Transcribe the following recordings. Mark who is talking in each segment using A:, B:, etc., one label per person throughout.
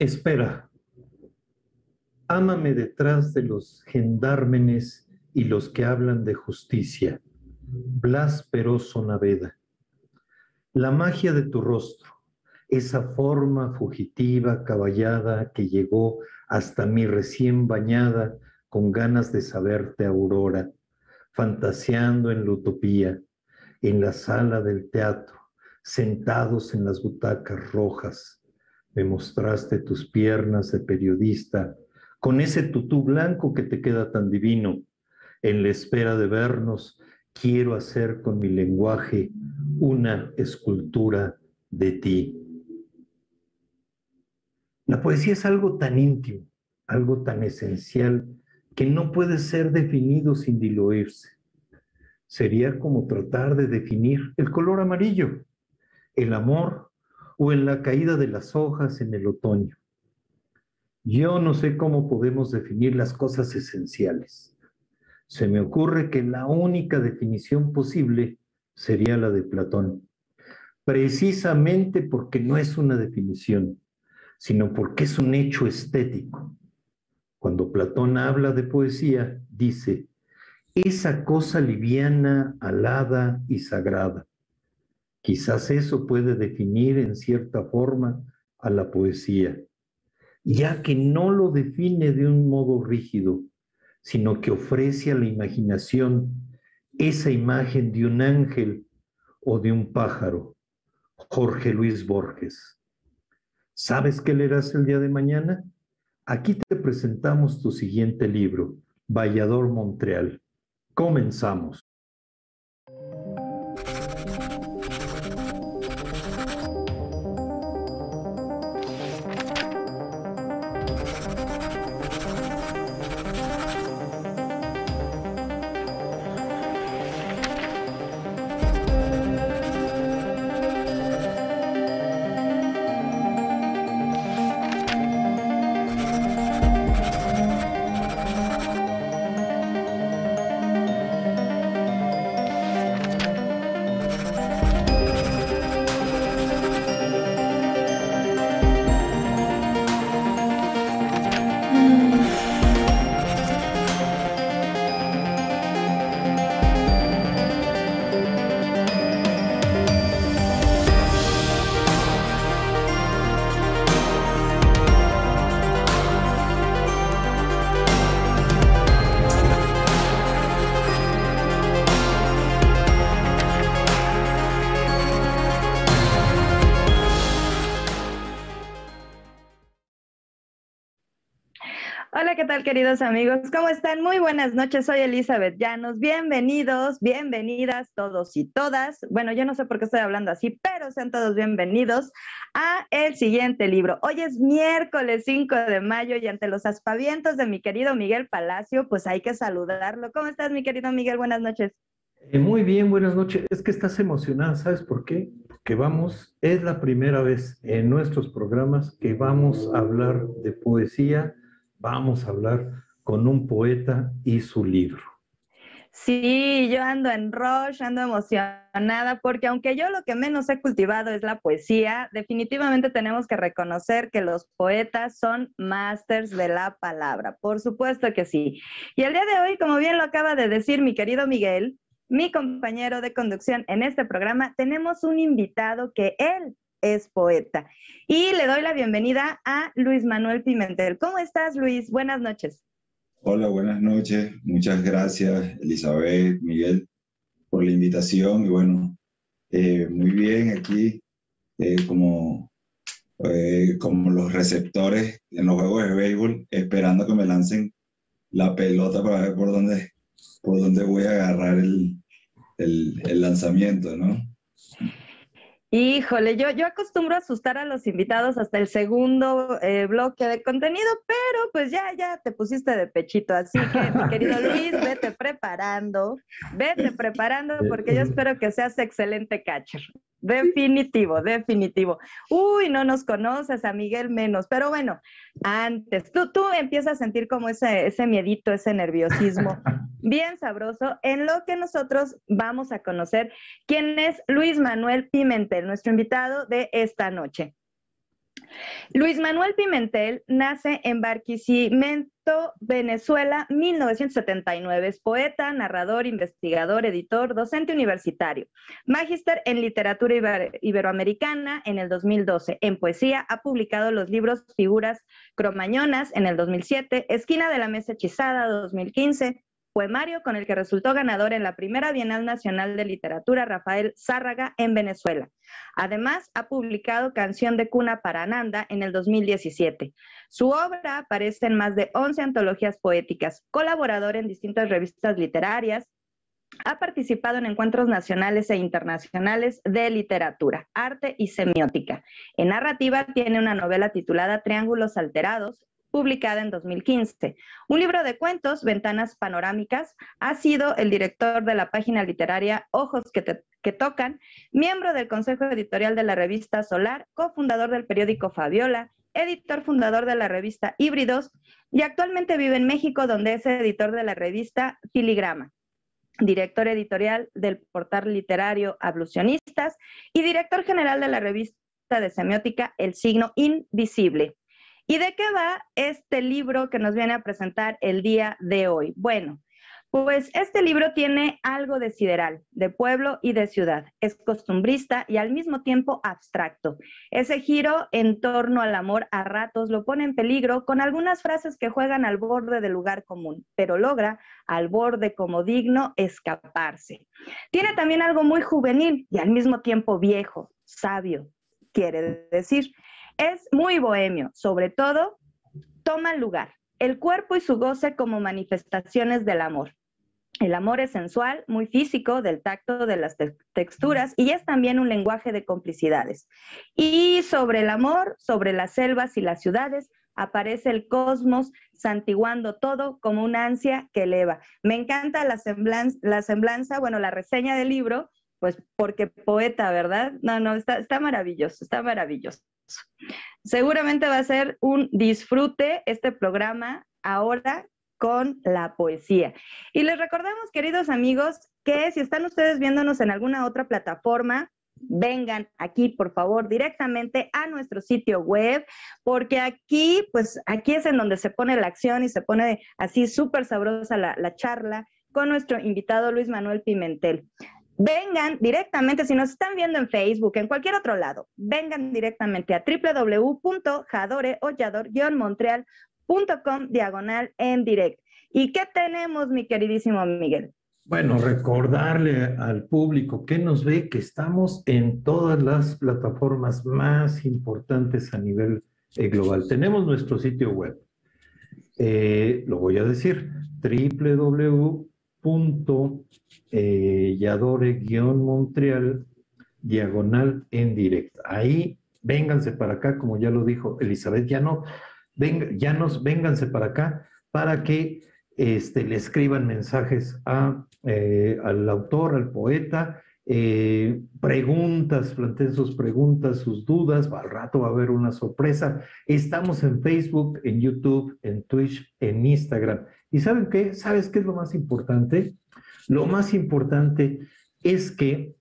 A: Espera. Ámame detrás de los gendármenes y los que hablan de justicia. Blas Peroso Naveda. La magia de tu rostro, esa forma fugitiva, caballada que llegó hasta mi recién bañada con ganas de saberte, Aurora, fantaseando en la utopía, en la sala del teatro, sentados en las butacas rojas. Me mostraste tus piernas de periodista, con ese tutú blanco que te queda tan divino. En la espera de vernos, quiero hacer con mi lenguaje una escultura de ti. La poesía es algo tan íntimo, algo tan esencial, que no puede ser definido sin diluirse. Sería como tratar de definir el color amarillo, el amor o en la caída de las hojas en el otoño. Yo no sé cómo podemos definir las cosas esenciales. Se me ocurre que la única definición posible sería la de Platón, precisamente porque no es una definición, sino porque es un hecho estético. Cuando Platón habla de poesía, dice, esa cosa liviana, alada y sagrada. Quizás eso puede definir en cierta forma a la poesía, ya que no lo define de un modo rígido, sino que ofrece a la imaginación esa imagen de un ángel o de un pájaro. Jorge Luis Borges. ¿Sabes qué leerás el día de mañana? Aquí te presentamos tu siguiente libro, Vallador Montreal. Comenzamos.
B: Amigos? ¿Cómo están? Muy buenas noches, soy Elizabeth Llanos. Bienvenidos, bienvenidas todos y todas. Bueno, yo no sé por qué estoy hablando así, pero sean todos bienvenidos a el siguiente libro. Hoy es miércoles 5 de mayo y ante los aspavientos de mi querido Miguel Palacio, pues hay que saludarlo. ¿Cómo estás, mi querido Miguel? Buenas noches.
A: Eh, muy bien, buenas noches. Es que estás emocionada, ¿sabes por qué? Porque vamos, es la primera vez en nuestros programas que vamos a hablar de poesía vamos a hablar con un poeta y su libro.
B: Sí, yo ando en rush, ando emocionada, porque aunque yo lo que menos he cultivado es la poesía, definitivamente tenemos que reconocer que los poetas son masters de la palabra. Por supuesto que sí. Y el día de hoy, como bien lo acaba de decir mi querido Miguel, mi compañero de conducción en este programa, tenemos un invitado que él es poeta. Y le doy la bienvenida a Luis Manuel Pimentel. ¿Cómo estás, Luis? Buenas noches.
C: Hola, buenas noches. Muchas gracias, Elizabeth, Miguel, por la invitación. Y bueno, eh, muy bien aquí, eh, como, eh, como los receptores en los juegos de béisbol, esperando que me lancen la pelota para ver por dónde, por dónde voy a agarrar el, el, el lanzamiento, ¿no?
B: Híjole, yo, yo acostumbro a asustar a los invitados hasta el segundo eh, bloque de contenido, pero pues ya, ya te pusiste de pechito. Así que, mi querido Luis, vete preparando, vete preparando, porque yo espero que seas excelente catcher. Definitivo, definitivo. Uy, no nos conoces, a Miguel menos, pero bueno, antes, tú, tú empiezas a sentir como ese, ese miedito, ese nerviosismo bien sabroso, en lo que nosotros vamos a conocer quién es Luis Manuel Pimentel, nuestro invitado de esta noche. Luis Manuel Pimentel nace en Barquisimeto, Venezuela, 1979. Es poeta, narrador, investigador, editor, docente universitario. Magíster en literatura iberoamericana en el 2012. En poesía ha publicado los libros Figuras Cromañonas en el 2007, Esquina de la Mesa Hechizada 2015, poemario con el que resultó ganador en la primera Bienal Nacional de Literatura Rafael Zárraga en Venezuela. Además, ha publicado Canción de Cuna para Ananda en el 2017. Su obra aparece en más de 11 antologías poéticas, colaborador en distintas revistas literarias, ha participado en encuentros nacionales e internacionales de literatura, arte y semiótica. En narrativa tiene una novela titulada Triángulos Alterados, publicada en 2015. Un libro de cuentos, Ventanas Panorámicas, ha sido el director de la página literaria Ojos que, Tocan, miembro del Consejo Editorial de la revista Solar, cofundador del periódico Fabiola, editor fundador de la revista Híbridos y actualmente vive en México, donde es editor de la revista Filigrama director editorial del portal literario Ablucionistas y director general de la revista de semiótica El Signo Invisible. ¿Y de qué va este libro que nos viene a presentar el día de hoy? Bueno, pues este libro tiene algo de sideral, de pueblo y de ciudad. Es costumbrista y al mismo tiempo abstracto. Ese giro en torno al amor a ratos lo pone en peligro con algunas frases que juegan al borde del lugar común, pero logra al borde como digno escaparse. Tiene también algo muy juvenil y al mismo tiempo viejo, sabio, quiere decir. Es muy bohemio, sobre todo toma lugar el cuerpo y su goce como manifestaciones del amor. El amor es sensual, muy físico, del tacto, de las texturas y es también un lenguaje de complicidades. Y sobre el amor, sobre las selvas y las ciudades, aparece el cosmos santiguando todo como una ansia que eleva. Me encanta la semblanza bueno, la reseña del libro, pues porque poeta, ¿verdad? No, no, está, está maravilloso, está maravilloso. Seguramente va a ser un disfrute este programa ahora con la poesía. Y les recordamos, queridos amigos, que si están ustedes viéndonos en alguna otra plataforma, vengan aquí, por favor, directamente a nuestro sitio web, porque aquí, pues aquí es en donde se pone la acción y se pone así súper sabrosa la, la charla con nuestro invitado Luis Manuel Pimentel vengan directamente, si nos están viendo en Facebook, en cualquier otro lado, vengan directamente a www.jadoreollador-montreal.com diagonal en direct. ¿Y qué tenemos, mi queridísimo Miguel?
A: Bueno, recordarle al público que nos ve que estamos en todas las plataformas más importantes a nivel eh, global. Tenemos nuestro sitio web. Eh, lo voy a decir, www punto eh, Yadore-Montreal diagonal en directo. Ahí vénganse para acá, como ya lo dijo Elizabeth, ya no, venga, ya nos vénganse para acá para que este, le escriban mensajes a, eh, al autor, al poeta, eh, preguntas, planteen sus preguntas, sus dudas, al rato va a haber una sorpresa. Estamos en Facebook, en YouTube, en Twitch, en Instagram. ¿Y saben qué? ¿Sabes qué es lo más importante? Lo más importante es que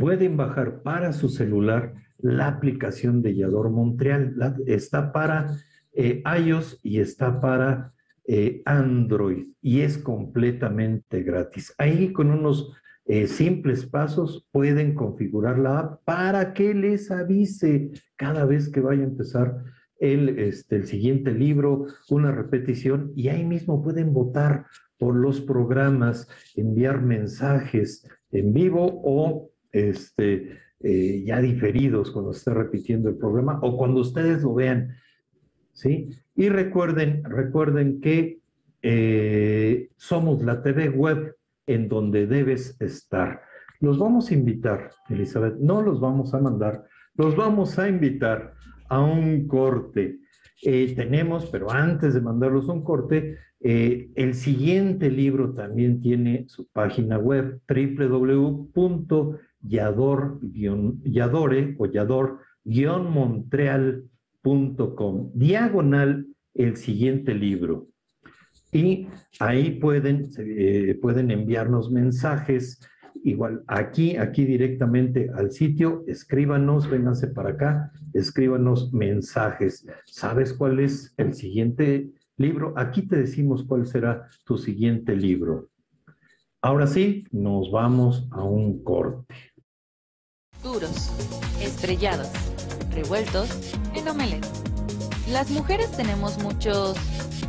A: pueden bajar para su celular la aplicación de Yador Montreal. está para eh, iOS y está para eh, Android y es completamente gratis. Ahí con unos eh, simples pasos pueden configurar la app para que les avise cada vez que vaya a empezar el, este, el siguiente libro, una repetición, y ahí mismo pueden votar por los programas, enviar mensajes en vivo o este, eh, ya diferidos cuando esté repitiendo el programa o cuando ustedes lo vean. ¿sí? Y recuerden, recuerden que eh, somos la TV web en donde debes estar. Los vamos a invitar, Elizabeth, no los vamos a mandar, los vamos a invitar a un corte. Eh, tenemos, pero antes de mandarlos un corte, eh, el siguiente libro también tiene su página web yador-montreal.com. Diagonal el siguiente libro. Y ahí pueden, eh, pueden enviarnos mensajes, igual aquí, aquí directamente al sitio, escríbanos, vénganse para acá, escríbanos mensajes. ¿Sabes cuál es el siguiente libro? Aquí te decimos cuál será tu siguiente libro. Ahora sí, nos vamos a un corte.
D: Duros, estrellados, revueltos en. Las mujeres tenemos muchos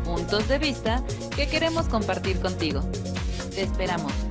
D: puntos de vista que queremos compartir contigo. Te esperamos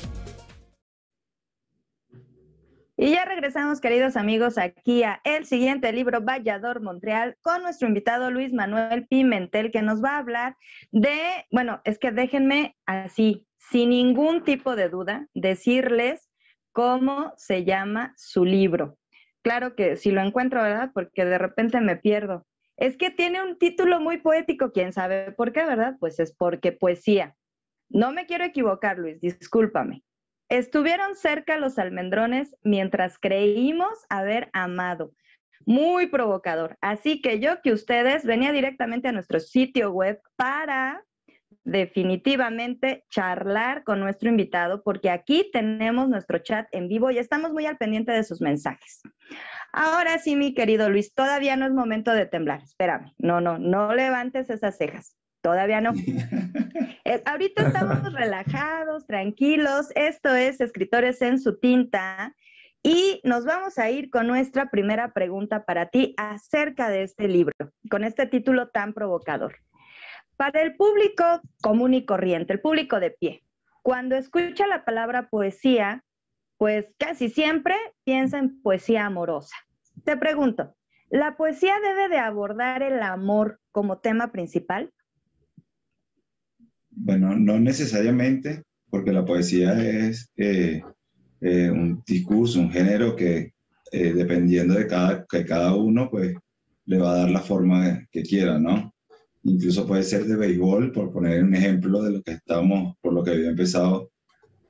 B: Y ya regresamos, queridos amigos, aquí a el siguiente libro, Vallador Montreal, con nuestro invitado Luis Manuel Pimentel, que nos va a hablar de, bueno, es que déjenme así, sin ningún tipo de duda, decirles cómo se llama su libro. Claro que si lo encuentro, ¿verdad? Porque de repente me pierdo. Es que tiene un título muy poético, quién sabe por qué, ¿verdad? Pues es porque poesía. No me quiero equivocar, Luis, discúlpame. Estuvieron cerca los almendrones mientras creímos haber amado. Muy provocador. Así que yo que ustedes venía directamente a nuestro sitio web para definitivamente charlar con nuestro invitado, porque aquí tenemos nuestro chat en vivo y estamos muy al pendiente de sus mensajes. Ahora sí, mi querido Luis, todavía no es momento de temblar. Espérame, no, no, no levantes esas cejas. Todavía no. Eh, ahorita estamos relajados, tranquilos. Esto es Escritores en su tinta. Y nos vamos a ir con nuestra primera pregunta para ti acerca de este libro, con este título tan provocador. Para el público común y corriente, el público de pie, cuando escucha la palabra poesía, pues casi siempre piensa en poesía amorosa. Te pregunto, ¿la poesía debe de abordar el amor como tema principal?
C: Bueno, no necesariamente, porque la poesía es eh, eh, un discurso, un género que eh, dependiendo de cada, que cada uno, pues le va a dar la forma que quiera, ¿no? Incluso puede ser de béisbol, por poner un ejemplo de lo que estamos, por lo que había empezado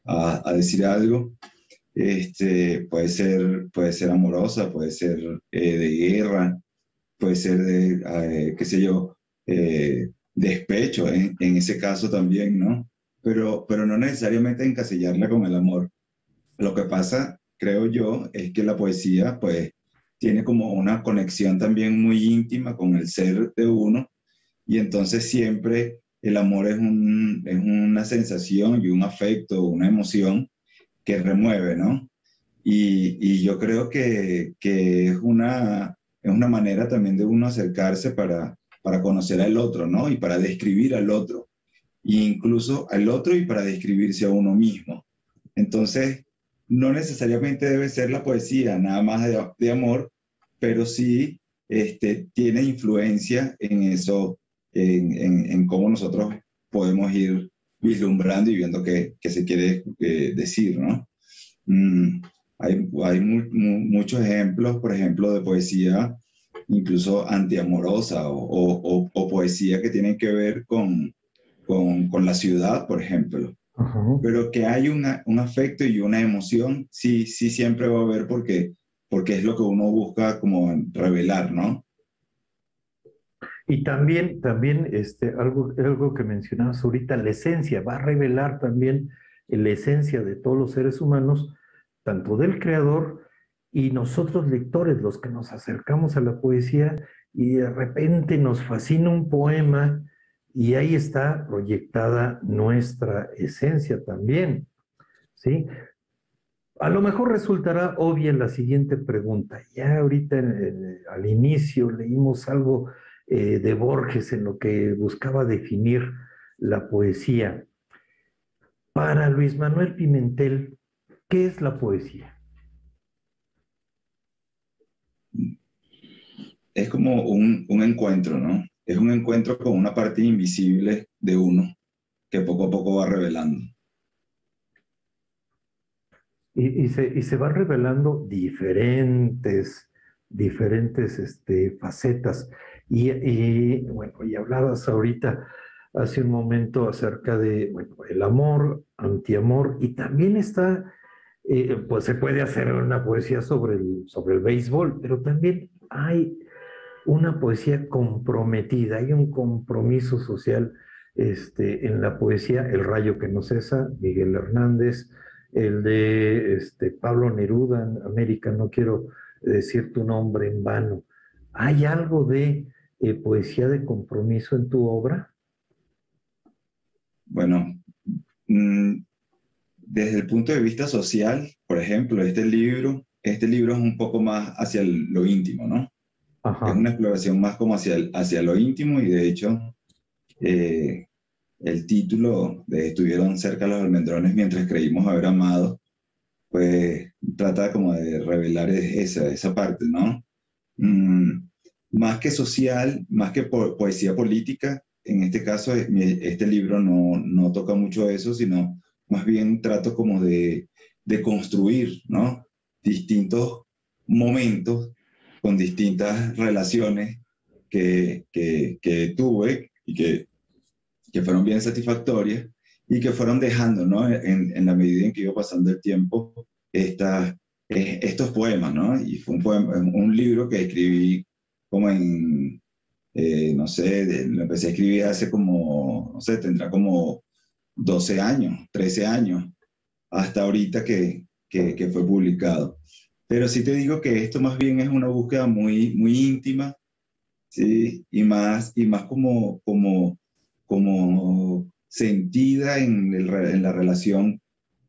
C: a, decir algo. Este, puede, ser, puede ser amorosa, puede ser de guerra, puede ser de, qué sé yo, despecho en, ese caso también, ¿no? Pero, pero no necesariamente encasillarla con el amor. Lo que pasa, creo yo, es que la poesía, pues, tiene como una conexión también muy íntima con el ser de uno y entonces siempre el amor es, un, es una sensación y un afecto, una emoción que remueve, ¿no? Y, y yo creo que, que, es, una, es una manera también de uno acercarse para, para conocer al otro, ¿no? Y para describir al otro, e incluso al otro y para describirse a uno mismo. Entonces, no necesariamente debe ser la poesía nada más de, amor, pero sí este, tiene influencia en eso, en, cómo nosotros podemos ir vislumbrando y viendo qué, se quiere eh, decir, ¿no? Mm, hay, hay muchos ejemplos, por ejemplo, de poesía incluso antiamorosa o, o, poesía que tienen que ver con, con, con la ciudad, por ejemplo. Pero que hay una, un afecto y una emoción, sí, sí siempre va a haber porque, porque es lo que uno busca como revelar, ¿no?
A: Y también, también este, algo, algo que mencionabas ahorita, la esencia, va a revelar también la esencia de todos los seres humanos, tanto del creador y nosotros lectores, los que nos acercamos a la poesía y de repente nos fascina un poema y ahí está proyectada nuestra esencia también, ¿sí? A lo mejor resultará obvia la siguiente pregunta. Ya ahorita al inicio leímos algo eh, de Borges en lo que buscaba definir la poesía. Para Luis Manuel Pimentel, ¿qué es la poesía?
C: Es como un, un encuentro, ¿no? Es un encuentro con una parte invisible de uno que poco a poco va revelando.
A: Y, y, se, y se van revelando diferentes, diferentes este, facetas. Y, y, bueno, y hablabas ahorita hace un momento acerca de bueno, el amor, antiamor, y también está, eh, pues se puede hacer una poesía sobre el, sobre el béisbol, pero también hay una poesía comprometida, hay un compromiso social este, en la poesía, El rayo que no cesa, Miguel Hernández, el de este, Pablo Neruda, América, no quiero decir tu nombre en vano. ¿Hay algo de eh, poesía de compromiso en tu obra?
C: Bueno, mmm, desde el punto de vista social, por ejemplo, este libro, este libro es un poco más hacia lo íntimo, ¿no? Ajá. Es una exploración más como hacia, el, hacia lo íntimo y de hecho eh, el título de Estuvieron cerca los almendrones mientras creímos haber amado, pues trata como de revelar esa, esa parte, ¿no? Mm, más que social, más que po poesía política, en este caso este libro no, no toca mucho eso, sino más bien trato como de, de construir, ¿no? Distintos momentos con distintas relaciones que, que, que tuve y que, que, fueron bien satisfactorias y que fueron dejando, ¿no? En, en la medida en que iba pasando el tiempo, esta, estos poemas, ¿no? Y fue un, poema, un libro que escribí como en, eh, no sé, lo empecé a escribir hace como, no sé, tendrá como 12 años, 13 años, hasta ahorita que, que, que fue publicado. Pero sí te digo que esto más bien es una búsqueda muy, muy íntima, ¿sí? Y más, y más como, como, como sentida en, el, en la relación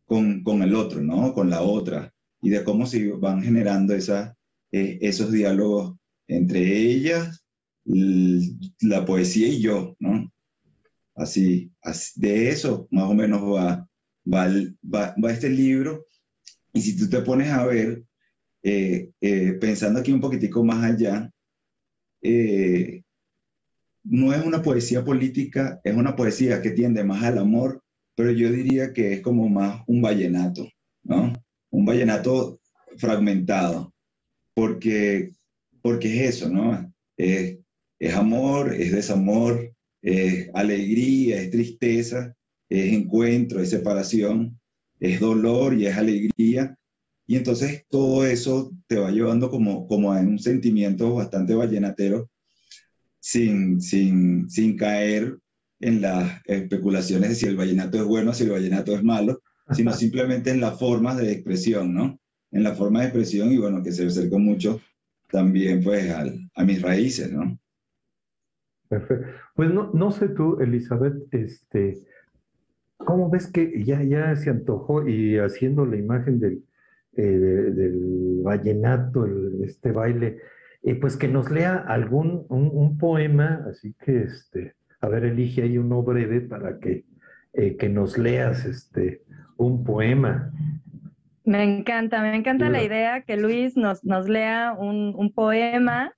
C: con, con, el otro, ¿no? Con la otra, y de cómo se van generando esa, eh, esos diálogos entre ellas, la poesía y yo, ¿no? Así, así de eso más o menos va, va, va, va este libro. Y si tú te pones a ver, eh, eh, pensando aquí un poquitico más allá, eh, no es una poesía política, es una poesía que tiende más al amor, pero yo diría que es como más un vallenato, ¿no? Un vallenato fragmentado, porque, porque es eso, ¿no? Es, es amor, es desamor, es alegría, es tristeza, es encuentro, es separación, es dolor y es alegría, y entonces todo eso te va llevando como, como a un sentimiento bastante vallenatero, sin, sin, sin caer en las especulaciones de si el vallenato es bueno si el vallenato es malo, sino simplemente en las formas de expresión, ¿no? En la forma de expresión y bueno, que se acerca mucho también pues al, a mis raíces, ¿no?
A: Perfecto. Pues no, no sé tú, Elizabeth, este, ¿cómo ves que ya, ya se antojó y haciendo la imagen del, eh, de, del vallenato, el, este baile, eh, pues que nos lea algún, un, un, poema, así que, este, a ver, elige ahí uno breve para que, eh, que nos leas este, un poema.
B: Me encanta, me encanta la idea que Luis nos, nos lea un, un poema.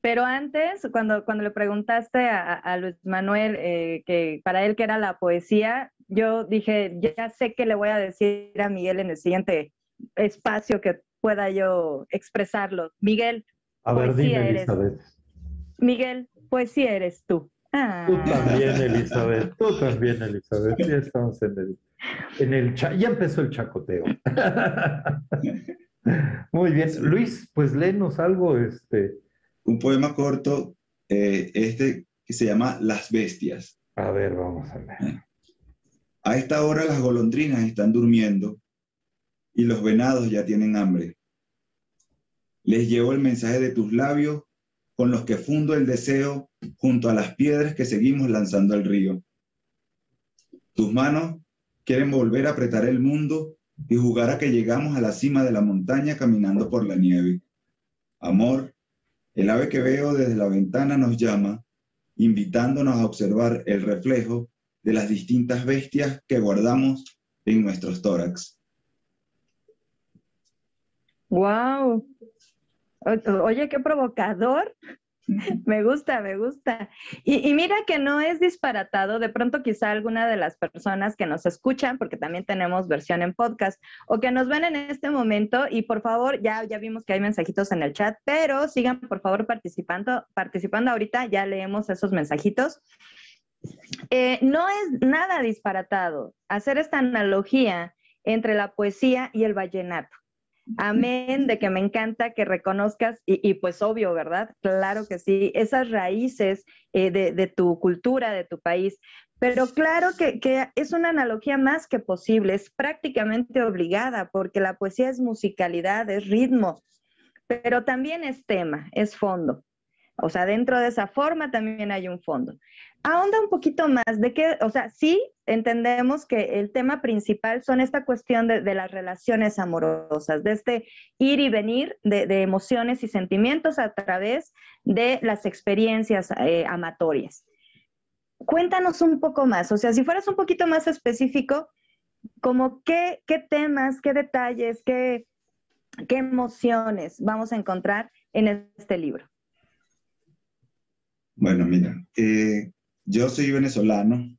B: Pero antes, cuando, cuando le preguntaste a, a Luis Manuel eh, que para él qué era la poesía, yo dije, ya sé que le voy a decir a Miguel en el siguiente espacio que pueda yo expresarlo. Miguel,
A: a ver, dime, Elizabeth.
B: Miguel, pues sí eres tú.
A: Ah. Tú también, Elizabeth. Tú también, Elizabeth. Ya estamos en el, en el ya empezó el chacoteo. Muy bien. Luis, pues léenos algo. Este.
C: Un poema corto, eh, este que se llama Las Bestias.
A: A ver, vamos a ver.
C: A esta hora las golondrinas están durmiendo y los venados ya tienen hambre. Les llevo el mensaje de tus labios con los que fundo el deseo junto a las piedras que seguimos lanzando al río. Tus manos quieren volver a apretar el mundo y jugar a que llegamos a la cima de la montaña caminando por la nieve. Amor, el ave que veo desde la ventana nos llama, invitándonos a observar el reflejo de las distintas bestias que guardamos en nuestros tórax.
B: ¡Wow! Oye, qué provocador. Me gusta, me gusta. Y, mira que no es disparatado, de pronto quizá alguna de las personas que nos escuchan, porque también tenemos versión en podcast, o que nos ven en este momento, y por favor, ya, ya vimos que hay mensajitos en el chat, pero sigan por favor participando, participando ahorita, ya leemos esos mensajitos. Eh, no es nada disparatado hacer esta analogía entre la poesía y el vallenato. Amén, de que me encanta que reconozcas, y, pues obvio, ¿verdad? Claro que sí, esas raíces eh, de, tu cultura, de tu país. Pero claro que, que, es una analogía más que posible, es prácticamente obligada, porque la poesía es musicalidad, es ritmo, pero también es tema, es fondo. O sea, dentro de esa forma también hay un fondo ahonda un poquito más de que, o sea, sí entendemos que el tema principal son esta cuestión de, las relaciones amorosas, de este ir y venir de, emociones y sentimientos a través de las experiencias eh, amatorias. Cuéntanos un poco más, o sea, si fueras un poquito más específico, como qué, qué temas, qué detalles, qué, qué emociones vamos a encontrar en este libro.
C: Bueno, mira, eh, yo soy venezolano,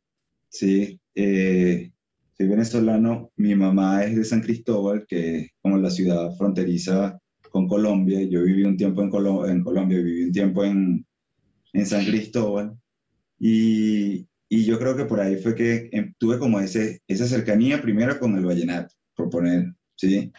C: sí, eh, soy venezolano, mi mamá es de San Cristóbal, que es como la ciudad fronteriza con Colombia, yo viví un tiempo en, en Colombia, viví un tiempo en, en San Cristóbal, y, y, yo creo que por ahí fue que em, tuve como ese, esa cercanía primero con el vallenato, por poner, ¿sí?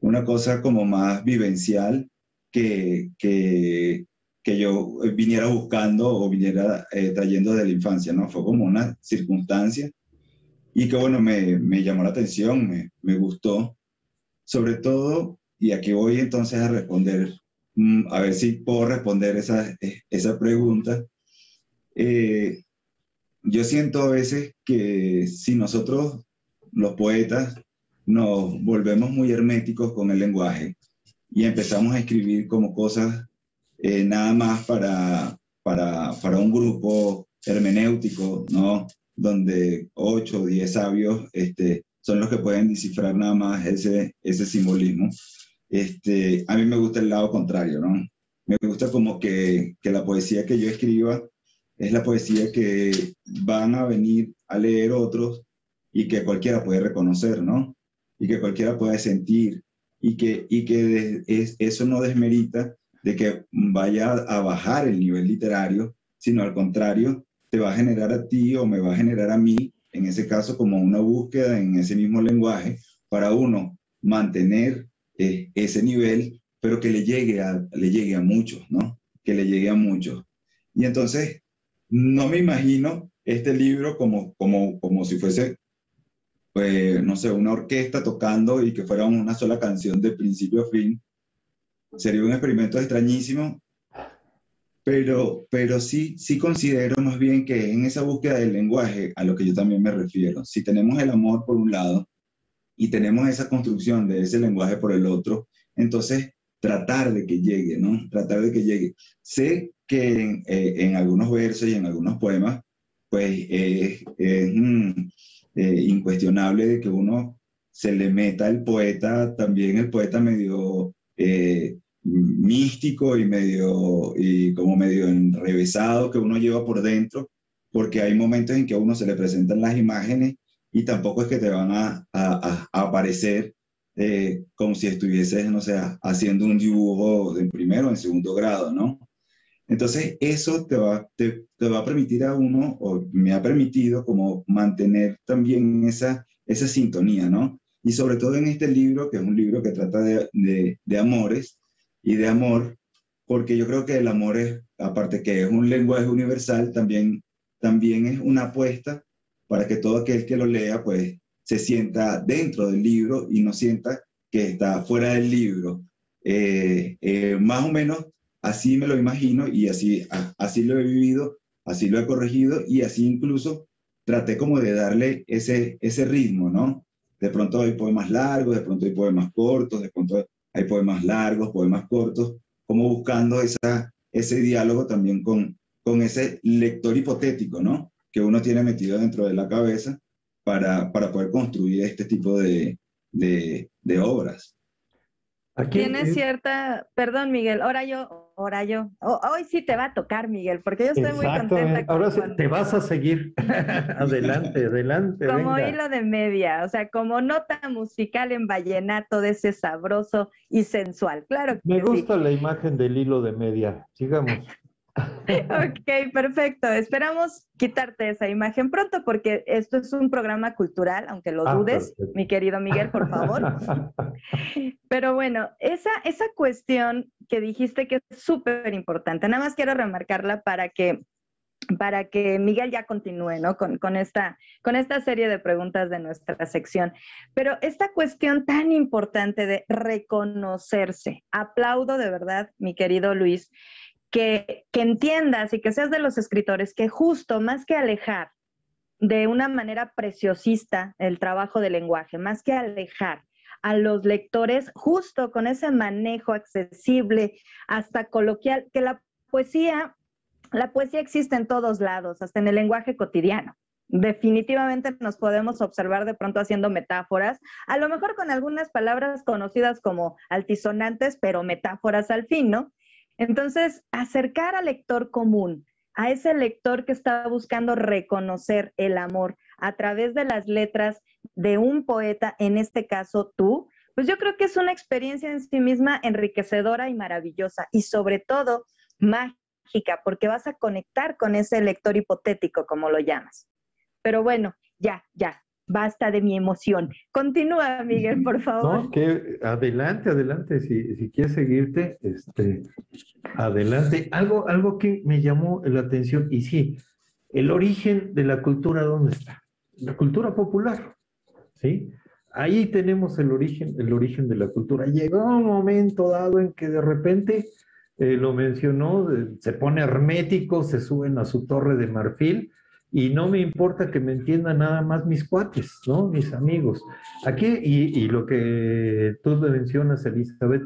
C: Una cosa como más vivencial que, que, que yo viniera buscando o viniera eh, trayendo de la infancia, ¿no? Fue como una circunstancia y que, bueno, me, me llamó la atención, me, me, gustó, sobre todo, y aquí voy entonces a responder, mm, a ver si puedo responder esa, esa pregunta. Eh, yo siento a veces que si nosotros, los poetas, nos volvemos muy herméticos con el lenguaje y empezamos a escribir como cosas eh, nada más para, para, para, un grupo hermenéutico, ¿no? Donde ocho o diez sabios este, son los que pueden descifrar nada más ese, ese simbolismo. Este, a mí me gusta el lado contrario, ¿no? Me gusta como que, que la poesía que yo escriba es la poesía que van a venir a leer otros y que cualquiera puede reconocer, ¿no? Y que cualquiera puede sentir y que, y que es, eso no desmerita de que vaya a bajar el nivel literario, sino al contrario, te va a generar a ti o me va a generar a mí, en ese caso, como una búsqueda en ese mismo lenguaje, para uno mantener eh, ese nivel, pero que le llegue, a, le llegue a muchos, ¿no? Que le llegue a muchos. Y entonces, no me imagino este libro como, como, como si fuese, pues, no sé, una orquesta tocando y que fuera una sola canción de principio a fin, sería un experimento extrañísimo, pero, pero sí, sí considero más bien que en esa búsqueda del lenguaje, a lo que yo también me refiero, si tenemos el amor por un lado y tenemos esa construcción de ese lenguaje por el otro, entonces tratar de que llegue, ¿no? Tratar de que llegue. Sé que en, eh, algunos versos y en algunos poemas, pues es mm, eh, incuestionable de que uno se le meta el poeta, también el poeta medio eh, místico y medio, y como medio enrevesado que uno lleva por dentro, porque hay momentos en que a uno se le presentan las imágenes y tampoco es que te van a, a, aparecer eh, como si estuvieses, no sé, haciendo un dibujo de primero o en segundo grado, ¿no? Entonces, eso te va, te, va a permitir a uno, o me ha permitido como mantener también esa, esa sintonía, ¿no? Y sobre todo en este libro, que es un libro que trata de, de amores, y de amor, porque yo creo que el amor es, aparte que es un lenguaje universal, también, también es una apuesta para que todo aquel que lo lea, pues, se sienta dentro del libro y no sienta que está fuera del libro. Eh, eh, más o menos así me lo imagino y así, así lo he vivido, así lo he corregido y así incluso traté como de darle ese, ese ritmo, ¿no? De pronto hay poemas largos, de pronto hay poemas cortos, de pronto hay poemas largos, poemas cortos, como buscando esa, ese diálogo también con, con ese lector hipotético, ¿no? que uno tiene metido dentro de la cabeza para, para poder construir este tipo de, de, de obras.
B: Tiene cierta, perdón Miguel, ahora yo, ahora yo, hoy sí te va a tocar Miguel, porque yo estoy muy contenta.
A: Con, ahora te vas a seguir. adelante, adelante.
B: Como hilo de media, o sea, como nota musical en vallenato de ese sabroso y sensual, claro.
A: Me gusta la imagen del hilo de media, sigamos.
B: Ok, perfecto. Esperamos quitarte esa imagen pronto porque esto es un programa cultural, aunque lo ah, dudes, mi querido Miguel, por favor. Pero bueno, esa, esa cuestión que dijiste que es súper importante, nada más quiero remarcarla para que para que Miguel ya continúe ¿no? con, con, esta, con esta serie de preguntas de nuestra sección. Pero esta cuestión tan importante de reconocerse, aplaudo de verdad, mi querido Luis, que, entiendas y que seas de los escritores que justo más que alejar de una manera preciosista el trabajo del lenguaje, más que alejar a los lectores justo con ese manejo accesible, hasta coloquial, que la poesía, la poesía existe en todos lados, hasta en el lenguaje cotidiano. Definitivamente nos podemos observar de pronto haciendo metáforas, a lo mejor con algunas palabras conocidas como altisonantes, pero metáforas al fin, ¿no? Entonces, acercar al lector común, a ese lector que está buscando reconocer el amor a través de las letras de un poeta, en este caso tú, pues yo creo que es una experiencia en sí misma enriquecedora y maravillosa y sobre todo mágica, porque vas a conectar con ese lector hipotético, como lo llamas. Pero bueno, ya, ya, basta de mi emoción. Continúa, Miguel, por favor.
A: No, que adelante, adelante, si, si quieres seguirte, este, adelante. Algo, algo que me llamó la atención, y sí, el origen de la cultura, ¿dónde está? La cultura popular, ¿sí? Ahí tenemos el origen, el origen de la cultura. Llegó un momento dado en que de repente, eh, lo mencionó, se pone hermético, se suben a su torre de marfil, y no me importa que me entiendan nada más mis cuates, ¿no? Mis amigos. Aquí, y, lo que tú mencionas, Elizabeth,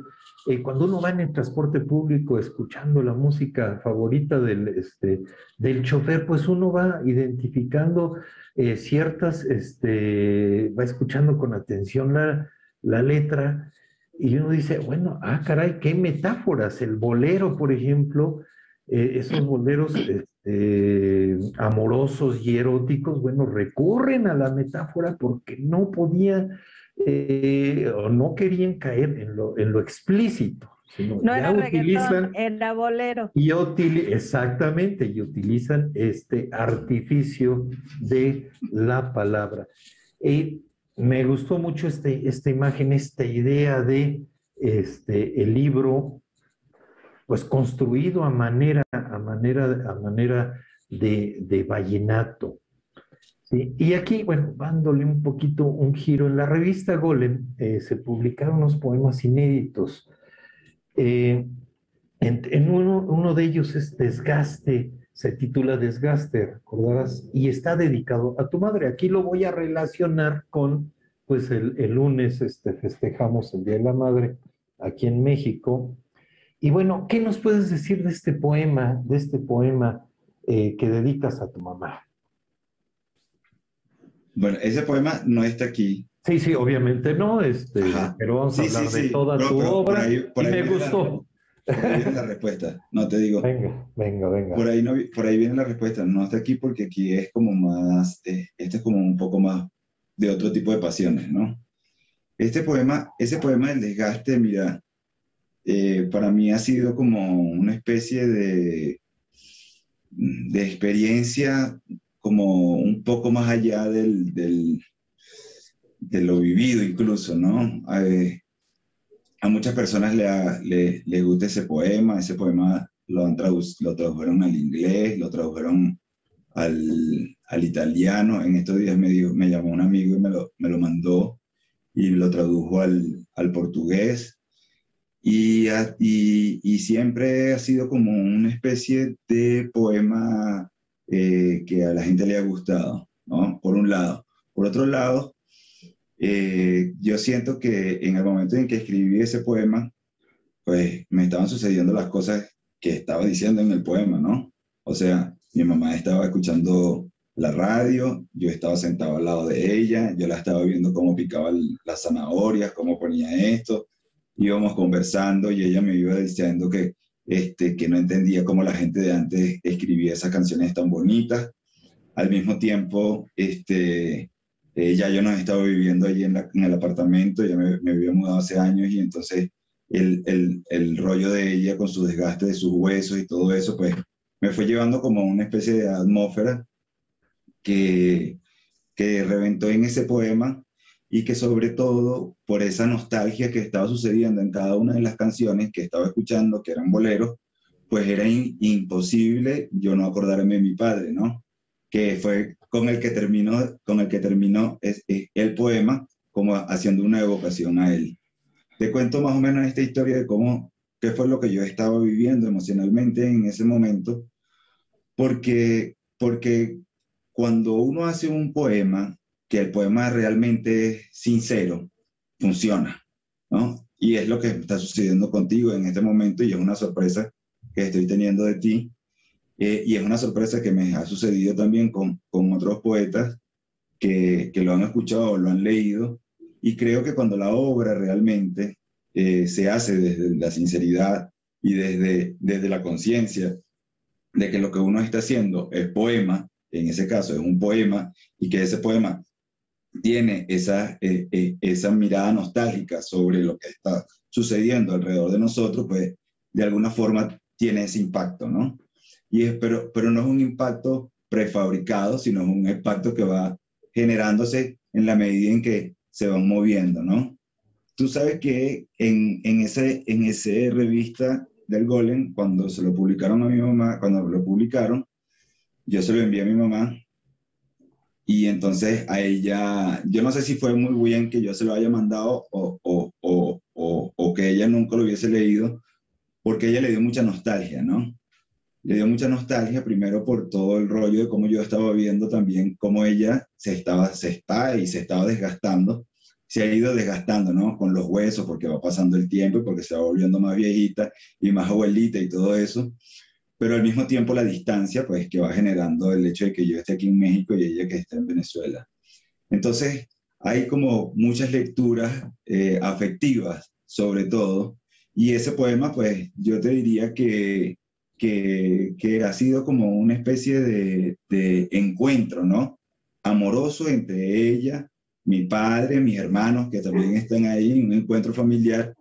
A: eh, cuando uno va en el transporte público escuchando la música favorita del, este, del chofer, pues uno va identificando eh, ciertas, este, va escuchando con atención la, la letra y uno dice, bueno, ah, caray, qué metáforas. El bolero, por ejemplo, eh, esos boleros este, amorosos y eróticos, bueno, recurren a la metáfora porque no podían eh, o no querían caer en lo, en lo explícito.
B: Sino no era utilizan, era bolero.
A: Y exactamente, y utilizan este artificio de la palabra. Y me gustó mucho este, esta imagen, esta idea de este, el libro pues construido a manera, manera, a manera de, de vallenato. Y aquí, bueno, dándole un poquito un giro, en la revista Golem eh, se publicaron unos poemas inéditos. Eh, en, uno, uno, de ellos es Desgaste, se titula Desgaste, recordarás, y está dedicado a tu madre. Aquí lo voy a relacionar con, pues el, el lunes este, festejamos el Día de la Madre aquí en México, y bueno, ¿qué nos puedes decir de este poema, de este poema eh, que dedicas a tu mamá?
C: Bueno, ese poema no está aquí.
A: Sí, sí, obviamente no, este, pero vamos a hablar de toda tu obra y me gustó.
C: por ahí viene la respuesta, no te digo.
A: Venga, venga, venga.
C: Por ahí, no, por ahí viene la respuesta, no está aquí porque aquí es como más, eh, este es como un poco más de otro tipo de pasiones, ¿no? Este poema, ese poema del desgaste, mira, eh, para mí ha sido como una especie de, de experiencia como un poco más allá del, del de lo vivido incluso, ¿no? A, a muchas personas le, le, gusta ese poema, ese poema lo, han lo tradujeron al inglés, lo tradujeron al, al, italiano, en estos días me, me llamó un amigo y me lo, me lo mandó y lo tradujo al, al portugués, y, y, siempre ha sido como una especie de poema eh, que a la gente le ha gustado, ¿no? Por un lado. Por otro lado, eh, yo siento que en el momento en que escribí ese poema, pues me estaban sucediendo las cosas que estaba diciendo en el poema, ¿no? O sea, mi mamá estaba escuchando la radio, yo estaba sentado al lado de ella, yo la estaba viendo cómo picaba las zanahorias, cómo ponía esto, íbamos conversando y ella me iba diciendo que, este, que no entendía cómo la gente de antes escribía esas canciones tan bonitas. Al mismo tiempo, este, ya yo no estaba viviendo allí en, el apartamento, ya me, me, había mudado hace años y entonces el, el, el rollo de ella con su desgaste de sus huesos y todo eso, pues me fue llevando como una especie de atmósfera que, que reventó en ese poema y que sobre todo por esa nostalgia que estaba sucediendo en cada una de las canciones que estaba escuchando, que eran boleros, pues era imposible yo no acordarme de mi padre, ¿no? Que fue con el que terminó, con el que terminó es, el poema, como haciendo una evocación a él. Te cuento más o menos esta historia de cómo, qué fue lo que yo estaba viviendo emocionalmente en ese momento, porque, porque cuando uno hace un poema, que el poema realmente sincero, funciona, ¿no? Y es lo que está sucediendo contigo en este momento y es una sorpresa que estoy teniendo de ti. Eh, y es una sorpresa que me ha sucedido también con, con otros poetas que, que, lo han escuchado o lo han leído. Y creo que cuando la obra realmente eh, se hace desde la sinceridad y desde, desde la conciencia de que lo que uno está haciendo es poema, en ese caso es un poema, y que ese poema tiene esa, eh, eh, esa mirada nostálgica sobre lo que está sucediendo alrededor de nosotros, pues de alguna forma tiene ese impacto, ¿no? Y es, pero, pero no es un impacto prefabricado, sino es un impacto que va generándose en la medida en que se van moviendo, ¿no? Tú sabes que en, en, ese, en ese revista del Golem, cuando se lo publicaron a mi mamá, cuando lo publicaron, yo se lo envié a mi mamá y entonces a ella, yo no sé si fue muy bien que yo se lo haya mandado o, o, o, o, que ella nunca lo hubiese leído, porque ella le dio mucha nostalgia, ¿no? Le dio mucha nostalgia primero por todo el rollo de cómo yo estaba viendo también cómo ella se estaba, se está y se estaba desgastando, se ha ido desgastando, ¿no? Con los huesos, porque va pasando el tiempo y porque se va volviendo más viejita y más abuelita y todo eso pero al mismo tiempo la distancia, pues que va generando el hecho de que yo esté aquí en México y ella que esté en Venezuela. Entonces, hay como muchas lecturas eh, afectivas, sobre todo, y ese poema, pues yo te diría que, que, ha sido como una especie de, de encuentro, ¿no? Amoroso entre ella, mi padre, mis hermanos que también están ahí, un encuentro familiar,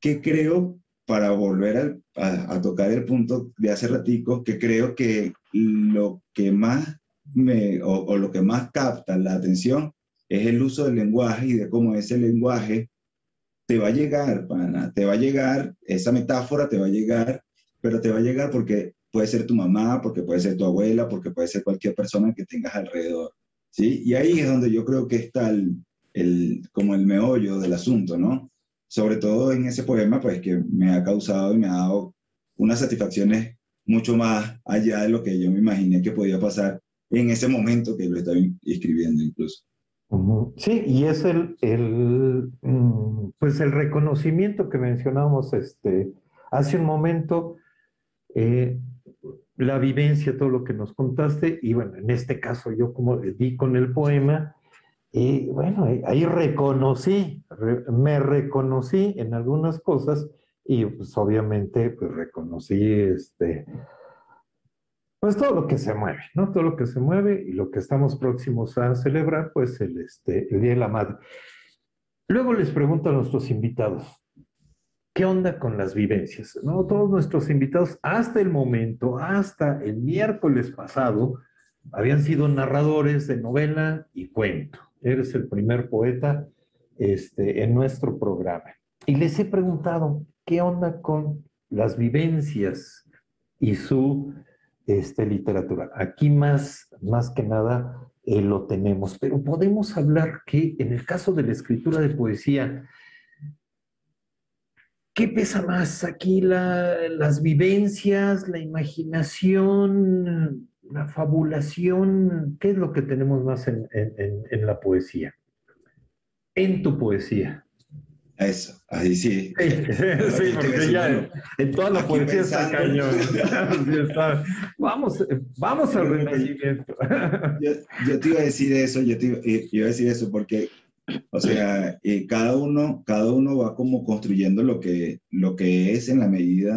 C: que creo para volver a, tocar el punto de hace ratico, que creo que lo que más me, o, lo que más capta la atención es el uso del lenguaje y de cómo ese lenguaje te va a llegar, te va a llegar, esa metáfora te va a llegar, pero te va a llegar porque puede ser tu mamá, porque puede ser tu abuela, porque puede ser cualquier persona que tengas alrededor, ¿sí? Y ahí es donde yo creo que está el, el como el meollo del asunto, ¿no? Sobre todo en ese poema, pues que me ha causado y me ha dado unas satisfacciones mucho más allá de lo que yo me imaginé que podía pasar en ese momento que lo estaba escribiendo incluso.
A: Sí, y es el, el, mm, pues el reconocimiento que mencionábamos este, hace un momento, eh, la vivencia, todo lo que nos contaste, y bueno, en este caso yo como di con el poema, y bueno, ahí reconocí, me reconocí en algunas cosas y pues obviamente pues reconocí este, pues todo lo que se mueve, ¿no? Todo lo que se mueve y lo que estamos próximos a celebrar, pues el, este, el Día de la Madre. Luego les pregunto a nuestros invitados, ¿qué onda con las vivencias? ¿No? Todos nuestros invitados hasta el momento, hasta el miércoles pasado, habían sido narradores de novela y cuento eres el primer poeta este, en nuestro programa. Y les he preguntado, ¿qué onda con las vivencias y su este, literatura? Aquí más, más que nada eh, lo tenemos, pero podemos hablar que en el caso de la escritura de poesía, ¿qué pesa más aquí? las vivencias, la imaginación, la fabulación, ¿qué es lo que tenemos más en, la poesía? En tu poesía.
C: Eso, ahí sí.
A: Sí, porque ya en, toda la poesía está cañón. Vamos, vamos al renacimiento.
C: Yo, te iba a decir eso, yo te iba, a decir eso porque, o sea, eh, cada, uno, cada uno va como construyendo lo que, lo que es en la medida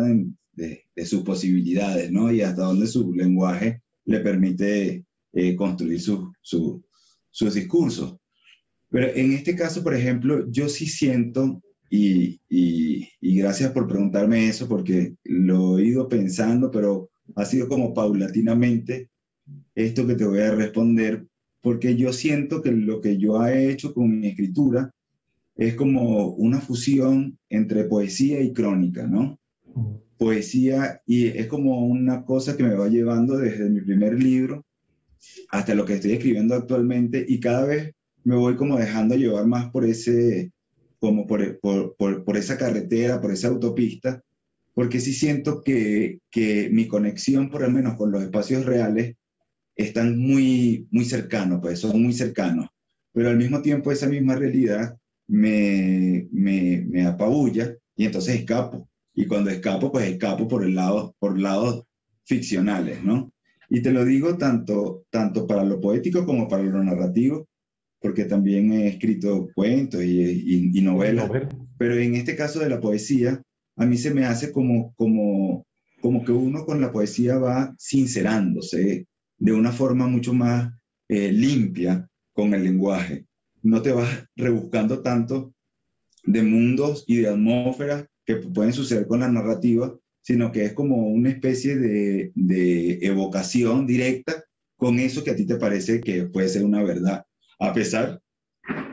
C: de, sus posibilidades, ¿no? Y hasta donde su lenguaje le permite eh, construir su, su, sus discursos. Pero en este caso, por ejemplo, yo sí siento, y, y, gracias por preguntarme eso, porque lo he ido pensando, pero ha sido como paulatinamente esto que te voy a responder, porque yo siento que lo que yo he hecho con mi escritura es como una fusión entre poesía y crónica, ¿no? Poesía, y es como una cosa que me va llevando desde mi primer libro hasta lo que estoy escribiendo actualmente, y cada vez me voy como dejando llevar más por ese, como por, por, por, esa carretera, por esa autopista, porque sí siento que, que, mi conexión, por lo menos con los espacios reales, están muy, muy cercanos, pues son muy cercanos. Pero al mismo tiempo esa misma realidad me, me, me apabulla y entonces escapo. Y cuando escapo, pues escapo por el lado, por lados ficcionales, ¿no? Y te lo digo tanto, tanto para lo poético como para lo narrativo, porque también he escrito cuentos y, y, novelas, pero en este caso de la poesía, a mí se me hace como, como, como que uno con la poesía va sincerándose de una forma mucho más eh, limpia con el lenguaje. No te vas rebuscando tanto de mundos y de atmósferas que pueden suceder con la narrativa, sino que es como una especie de, de evocación directa con eso que a ti te parece que puede ser una verdad a pesar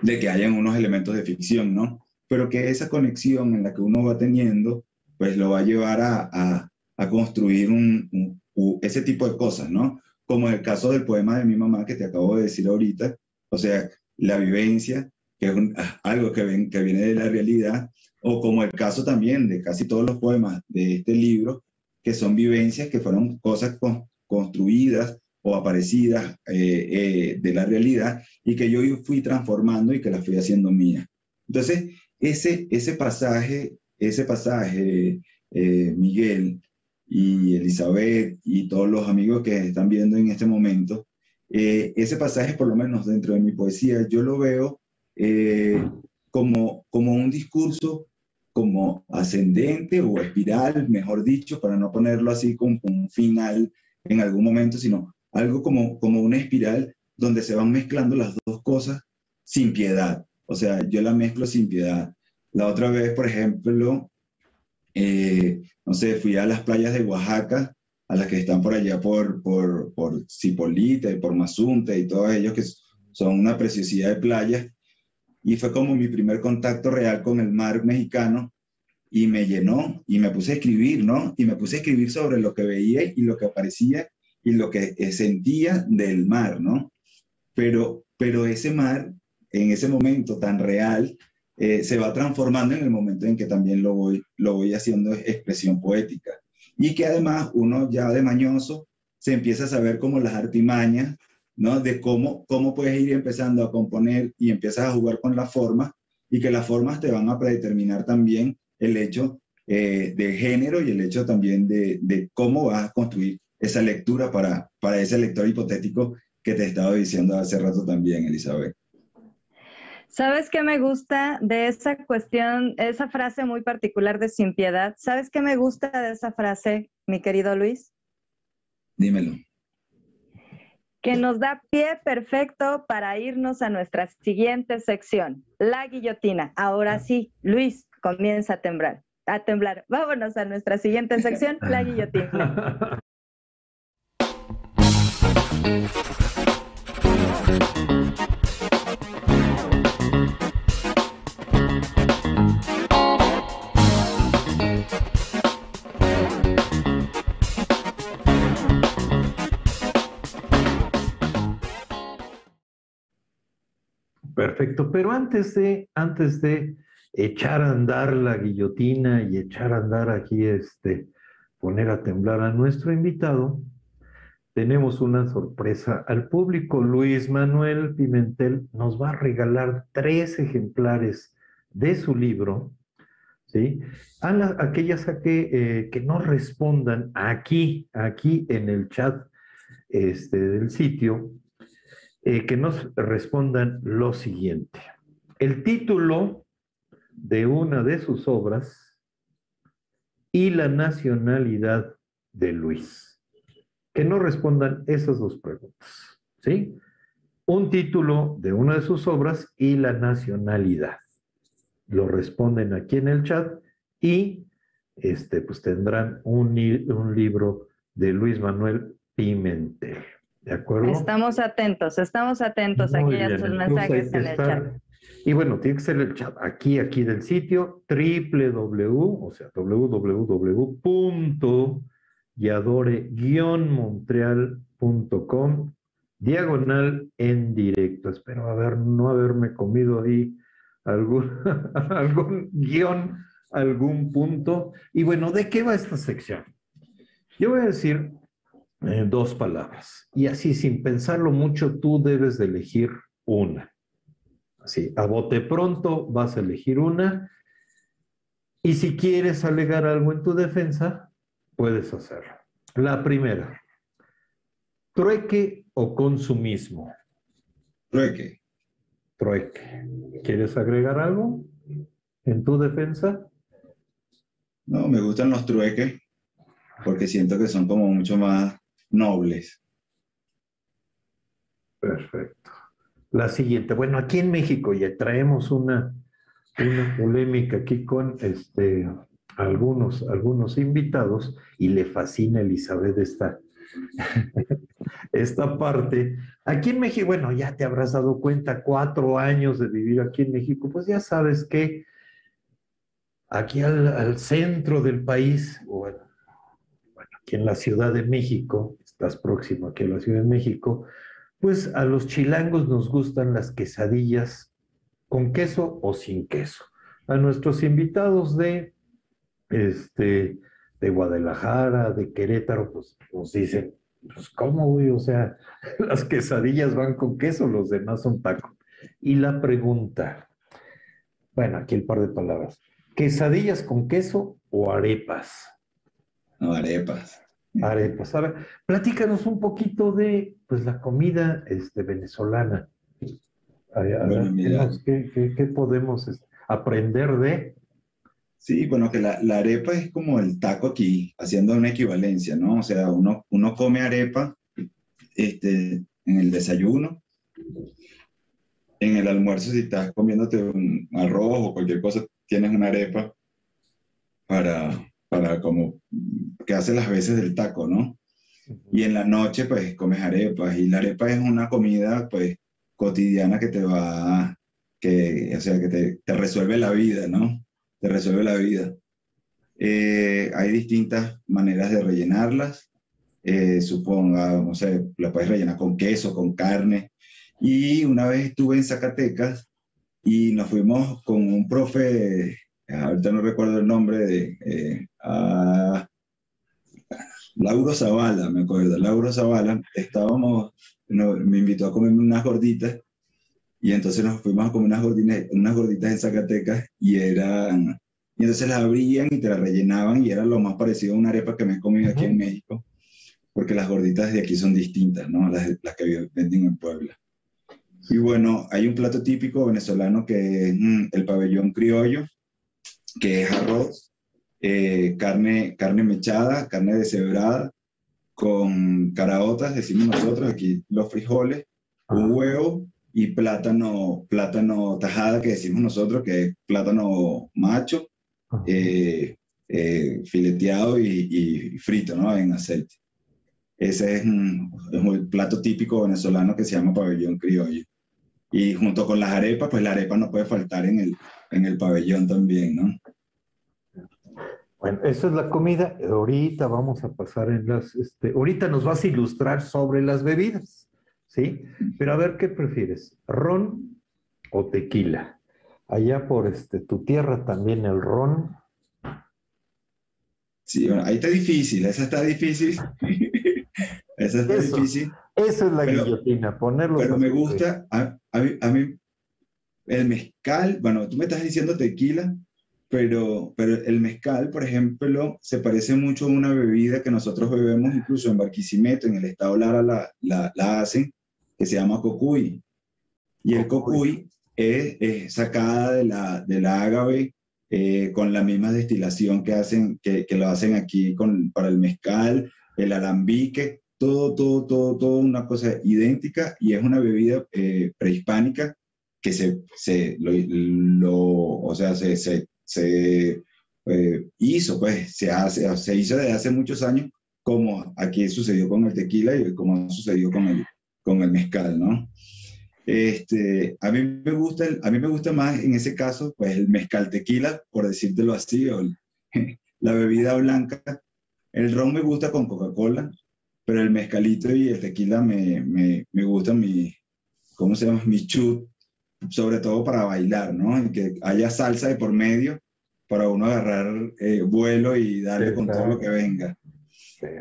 C: de que hayan unos elementos de ficción, ¿no? Pero que esa conexión en la que uno va teniendo, pues lo va a llevar a, a, construir un, ese tipo de cosas, ¿no? Como el caso del poema de mi mamá que te acabo de decir ahorita, o sea, la vivencia, que es ah, algo que, ven, que viene de la realidad, o como el caso también de casi todos los poemas de este libro, que son vivencias que fueron cosas construidas o aparecidas eh, eh, de la realidad y que yo fui transformando y que las fui haciendo mía. Entonces, ese, ese pasaje, ese pasaje, eh, Miguel y Elizabeth y todos los amigos que están viendo en este momento, ese pasaje, por lo menos dentro de mi poesía, yo lo veo como, como un discurso como ascendente o espiral, mejor dicho, para no ponerlo así como un final en algún momento, sino algo como, como una espiral donde se van mezclando las dos cosas sin piedad. O sea, yo la mezclo sin piedad. La otra vez, por ejemplo, eh, no sé, fui a las playas de Oaxaca, a las que están por allá por, por, por Cipolita y por Mazunte y todos ellos que son una preciosidad de playas. Y fue como mi primer contacto real con el mar mexicano y me llenó y me puse a escribir, ¿no? Y me puse a escribir sobre lo que veía y lo que aparecía y lo que eh, sentía del mar, ¿no? Pero, pero ese mar, en ese momento tan real, eh, se va transformando en el momento en que también lo voy, lo voy haciendo expresión poética. Y que además uno ya de mañoso se empieza a saber como las artimañas, ¿no? De cómo, cómo puedes ir empezando a componer y empiezas a jugar con las formas y que las formas te van a predeterminar también el hecho eh, de género y el hecho también de, de cómo vas a construir esa lectura para, para ese lector hipotético que te estaba diciendo hace rato también, Elizabeth.
B: ¿Sabes qué me gusta de esa cuestión, esa frase muy particular de sin piedad? ¿Sabes qué me gusta de esa frase, mi querido Luis?
C: Dímelo.
B: Que nos da pie perfecto para irnos a nuestra siguiente sección, la guillotina. Ahora sí, Luis, comienza a temblar. A temblar. Vámonos a nuestra siguiente sección, la guillotina.
A: Perfecto, pero antes de, antes de echar a andar la guillotina y echar a andar aquí, este, poner a temblar a nuestro invitado, tenemos una sorpresa al público. Luis Manuel Pimentel nos va a regalar tres ejemplares de su libro, ¿sí? A aquellas que, eh, que no respondan aquí, aquí en el chat este, del sitio, eh, que nos respondan lo siguiente. El título de una de sus obras y la nacionalidad de Luis. Que no respondan esas dos preguntas, ¿sí? Un título de una de sus obras y la nacionalidad. Lo responden aquí en el chat y este, pues tendrán un, un libro de Luis Manuel Pimentel. ¿De acuerdo?
B: Estamos atentos, estamos atentos aquí a sus mensajes en el chat.
A: Y bueno, tiene que ser el chat aquí, aquí del sitio www, o sea, www.yadore-montreal.com diagonal en directo. Espero haber, no haberme comido ahí algún, algún guion, algún punto. Y bueno, ¿de qué va esta sección? Yo voy a decir eh, dos palabras. Y así, sin pensarlo mucho, tú debes de elegir una. Así, a bote pronto vas a elegir una. Y si quieres alegar algo en tu defensa, puedes hacerlo. La primera, trueque o consumismo.
C: Trueque.
A: Trueque. ¿Quieres agregar algo en tu defensa?
C: No, me gustan los trueques porque siento que son como mucho más nobles.
A: Perfecto. La siguiente, bueno, aquí en México ya traemos una, una polémica aquí con este, algunos, algunos invitados y le fascina Elizabeth esta, esta parte. Aquí en México, bueno, ya te habrás dado cuenta, cuatro años de vivir aquí en México, pues ya sabes que aquí al, al centro del país, bueno, aquí en la Ciudad de México, estás próximo aquí a la Ciudad de México, pues a los chilangos nos gustan las quesadillas con queso o sin queso. A nuestros invitados de, este, de Guadalajara, de Querétaro, pues nos dicen, pues ¿cómo, güey? O sea, las quesadillas van con queso, los demás son tacos. Y la pregunta, bueno, aquí el par de palabras, ¿quesadillas con queso o arepas?
C: No, arepas.
A: Arepas. A ver, platícanos un poquito de pues, la comida este, venezolana. ¿qué, podemos este, aprender de?
C: Sí, bueno, que la, la, arepa es como el taco aquí, haciendo una equivalencia, ¿no? O sea, uno, uno come arepa este, en el desayuno, en el almuerzo, si estás comiéndote un arroz o cualquier cosa, tienes una arepa para, para como que hace las veces del taco, ¿no? Y en la noche, pues, comes arepas. Y la arepa es una comida, pues, cotidiana que te va, que, o sea, que te, te resuelve la vida, ¿no? Te resuelve la vida. Eh, hay distintas maneras de rellenarlas. Eh, suponga, no sé, la puedes rellenar con queso, con carne. Y una vez estuve en Zacatecas y nos fuimos con un profe ahorita no recuerdo el nombre de eh, Lauro Zavala, me acuerdo, Lauro Zavala, estábamos, me invitó a comerme unas gorditas y entonces nos fuimos a comer unas gorditas, unas gorditas en Zacatecas y eran, y entonces las abrían y te las rellenaban y era lo más parecido a una arepa que me he comido aquí en México, porque las gorditas de aquí son distintas, ¿no? Las, las que venden en Puebla. Y bueno, hay un plato típico venezolano que es mm, el pabellón criollo, que es arroz, eh, carne, carne mechada, carne deshebrada, con caraotas, decimos nosotros aquí los frijoles, un huevo y plátano, plátano tajada, que decimos nosotros que es plátano macho, eh, eh, fileteado y, frito ¿no? en aceite. Ese es un, es un, plato típico venezolano que se llama pabellón criollo. Y junto con las arepas, pues la arepa no puede faltar en el, en el pabellón también, ¿no?
A: Bueno, esa es la comida. Ahorita vamos a pasar en las, este, ahorita nos vas a ilustrar sobre las bebidas, ¿sí? Pero a ver, ¿qué prefieres? ¿Ron o tequila? Allá por este, tu tierra también el ron.
C: Sí, bueno, ahí está difícil, esa está difícil. esa está difícil.
A: Esa es la guillotina, ponerlo.
C: Pero me gusta, a, a, mí, el mezcal, bueno, tú me estás diciendo tequila, pero, pero el mezcal, por ejemplo, se parece mucho a una bebida que nosotros bebemos incluso en Barquisimeto, en el estado Lara la, la, la hacen, que se llama cocuy. Y el cocuy es, es sacada de la, de la ágave eh, con la misma destilación que, hacen, que, que lo hacen aquí con, para el mezcal, el alambique, todo, todo, todo, todo una cosa idéntica y es una bebida eh, prehispánica que se, se lo, lo, o sea, se, se, se eh, hizo, pues, se, hace, se hizo desde hace muchos años, como aquí sucedió con el tequila y como sucedió con el, con el mezcal, ¿no? Este, a, mí me gusta, a mí me gusta más en ese caso, pues el mezcal tequila, por decírtelo así, la bebida blanca. El ron me gusta con Coca-Cola, pero el mezcalito y el tequila me, me, me gustan mi, ¿cómo se llama? Mi chut, sobre todo para bailar, ¿no? Y que haya salsa de por medio para uno agarrar eh, vuelo y darle
A: Sí,
C: con todo lo que venga.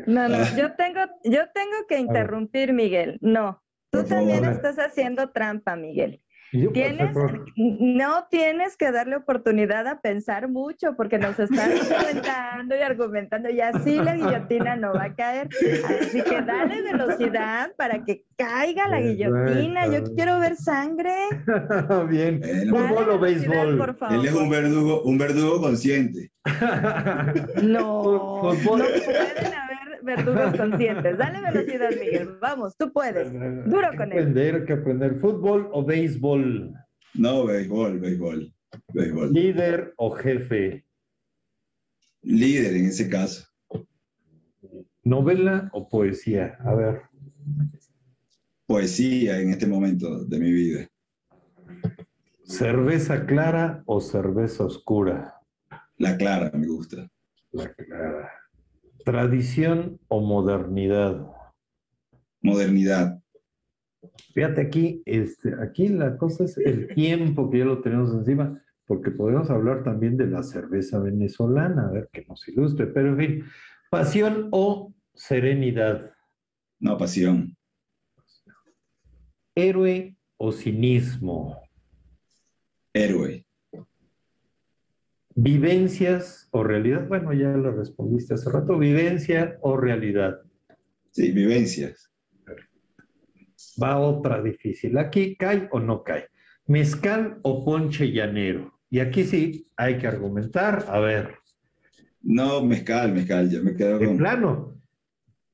B: No, no,
C: Ah.
B: yo tengo, yo tengo que interrumpir, Miguel. No, tú también estás haciendo trampa, Miguel. Tienes,
A: por-
B: no tienes que darle oportunidad a pensar mucho porque nos están argumentando y argumentando y así la guillotina no va a caer. Así que dale velocidad para que caiga la guillotina. Yo quiero ver sangre.
A: Bien. ¿Fútbol o béisbol?
B: por favor.
C: él es un verdugo, un verdugo consciente.
B: No, no pueden haber verdugos conscientes. Dale velocidad, Miguel. Vamos, tú puedes. Duro con él.
A: aprender, que aprender. ¿Fútbol o béisbol?
C: No, béisbol, béisbol, béisbol.
A: ¿Líder o jefe?
C: Líder en ese caso.
A: ¿Novela o poesía? A ver.
C: Poesía en este momento de mi vida.
A: ¿Cerveza clara o cerveza oscura?
C: La clara me gusta.
A: La clara. ¿Tradición o modernidad?
C: Modernidad.
A: Fíjate aquí, este, aquí la cosa es el tiempo que ya lo tenemos encima, porque podemos hablar también de la cerveza venezolana, a ver que nos ilustre, pero en fin, pasión o serenidad,
C: No, pasión.
A: héroe o cinismo,
C: Héroe.
A: Vivencias o realidad, bueno, ya lo respondiste hace rato, vivencia o realidad.
C: Sí, vivencias.
A: Va otra difícil, aquí cae o no cae, mezcal o ponche llanero. Y aquí sí hay que argumentar, a ver,
C: No, mezcal, mezcal. Yo me quedo
A: de
C: con,
A: plano,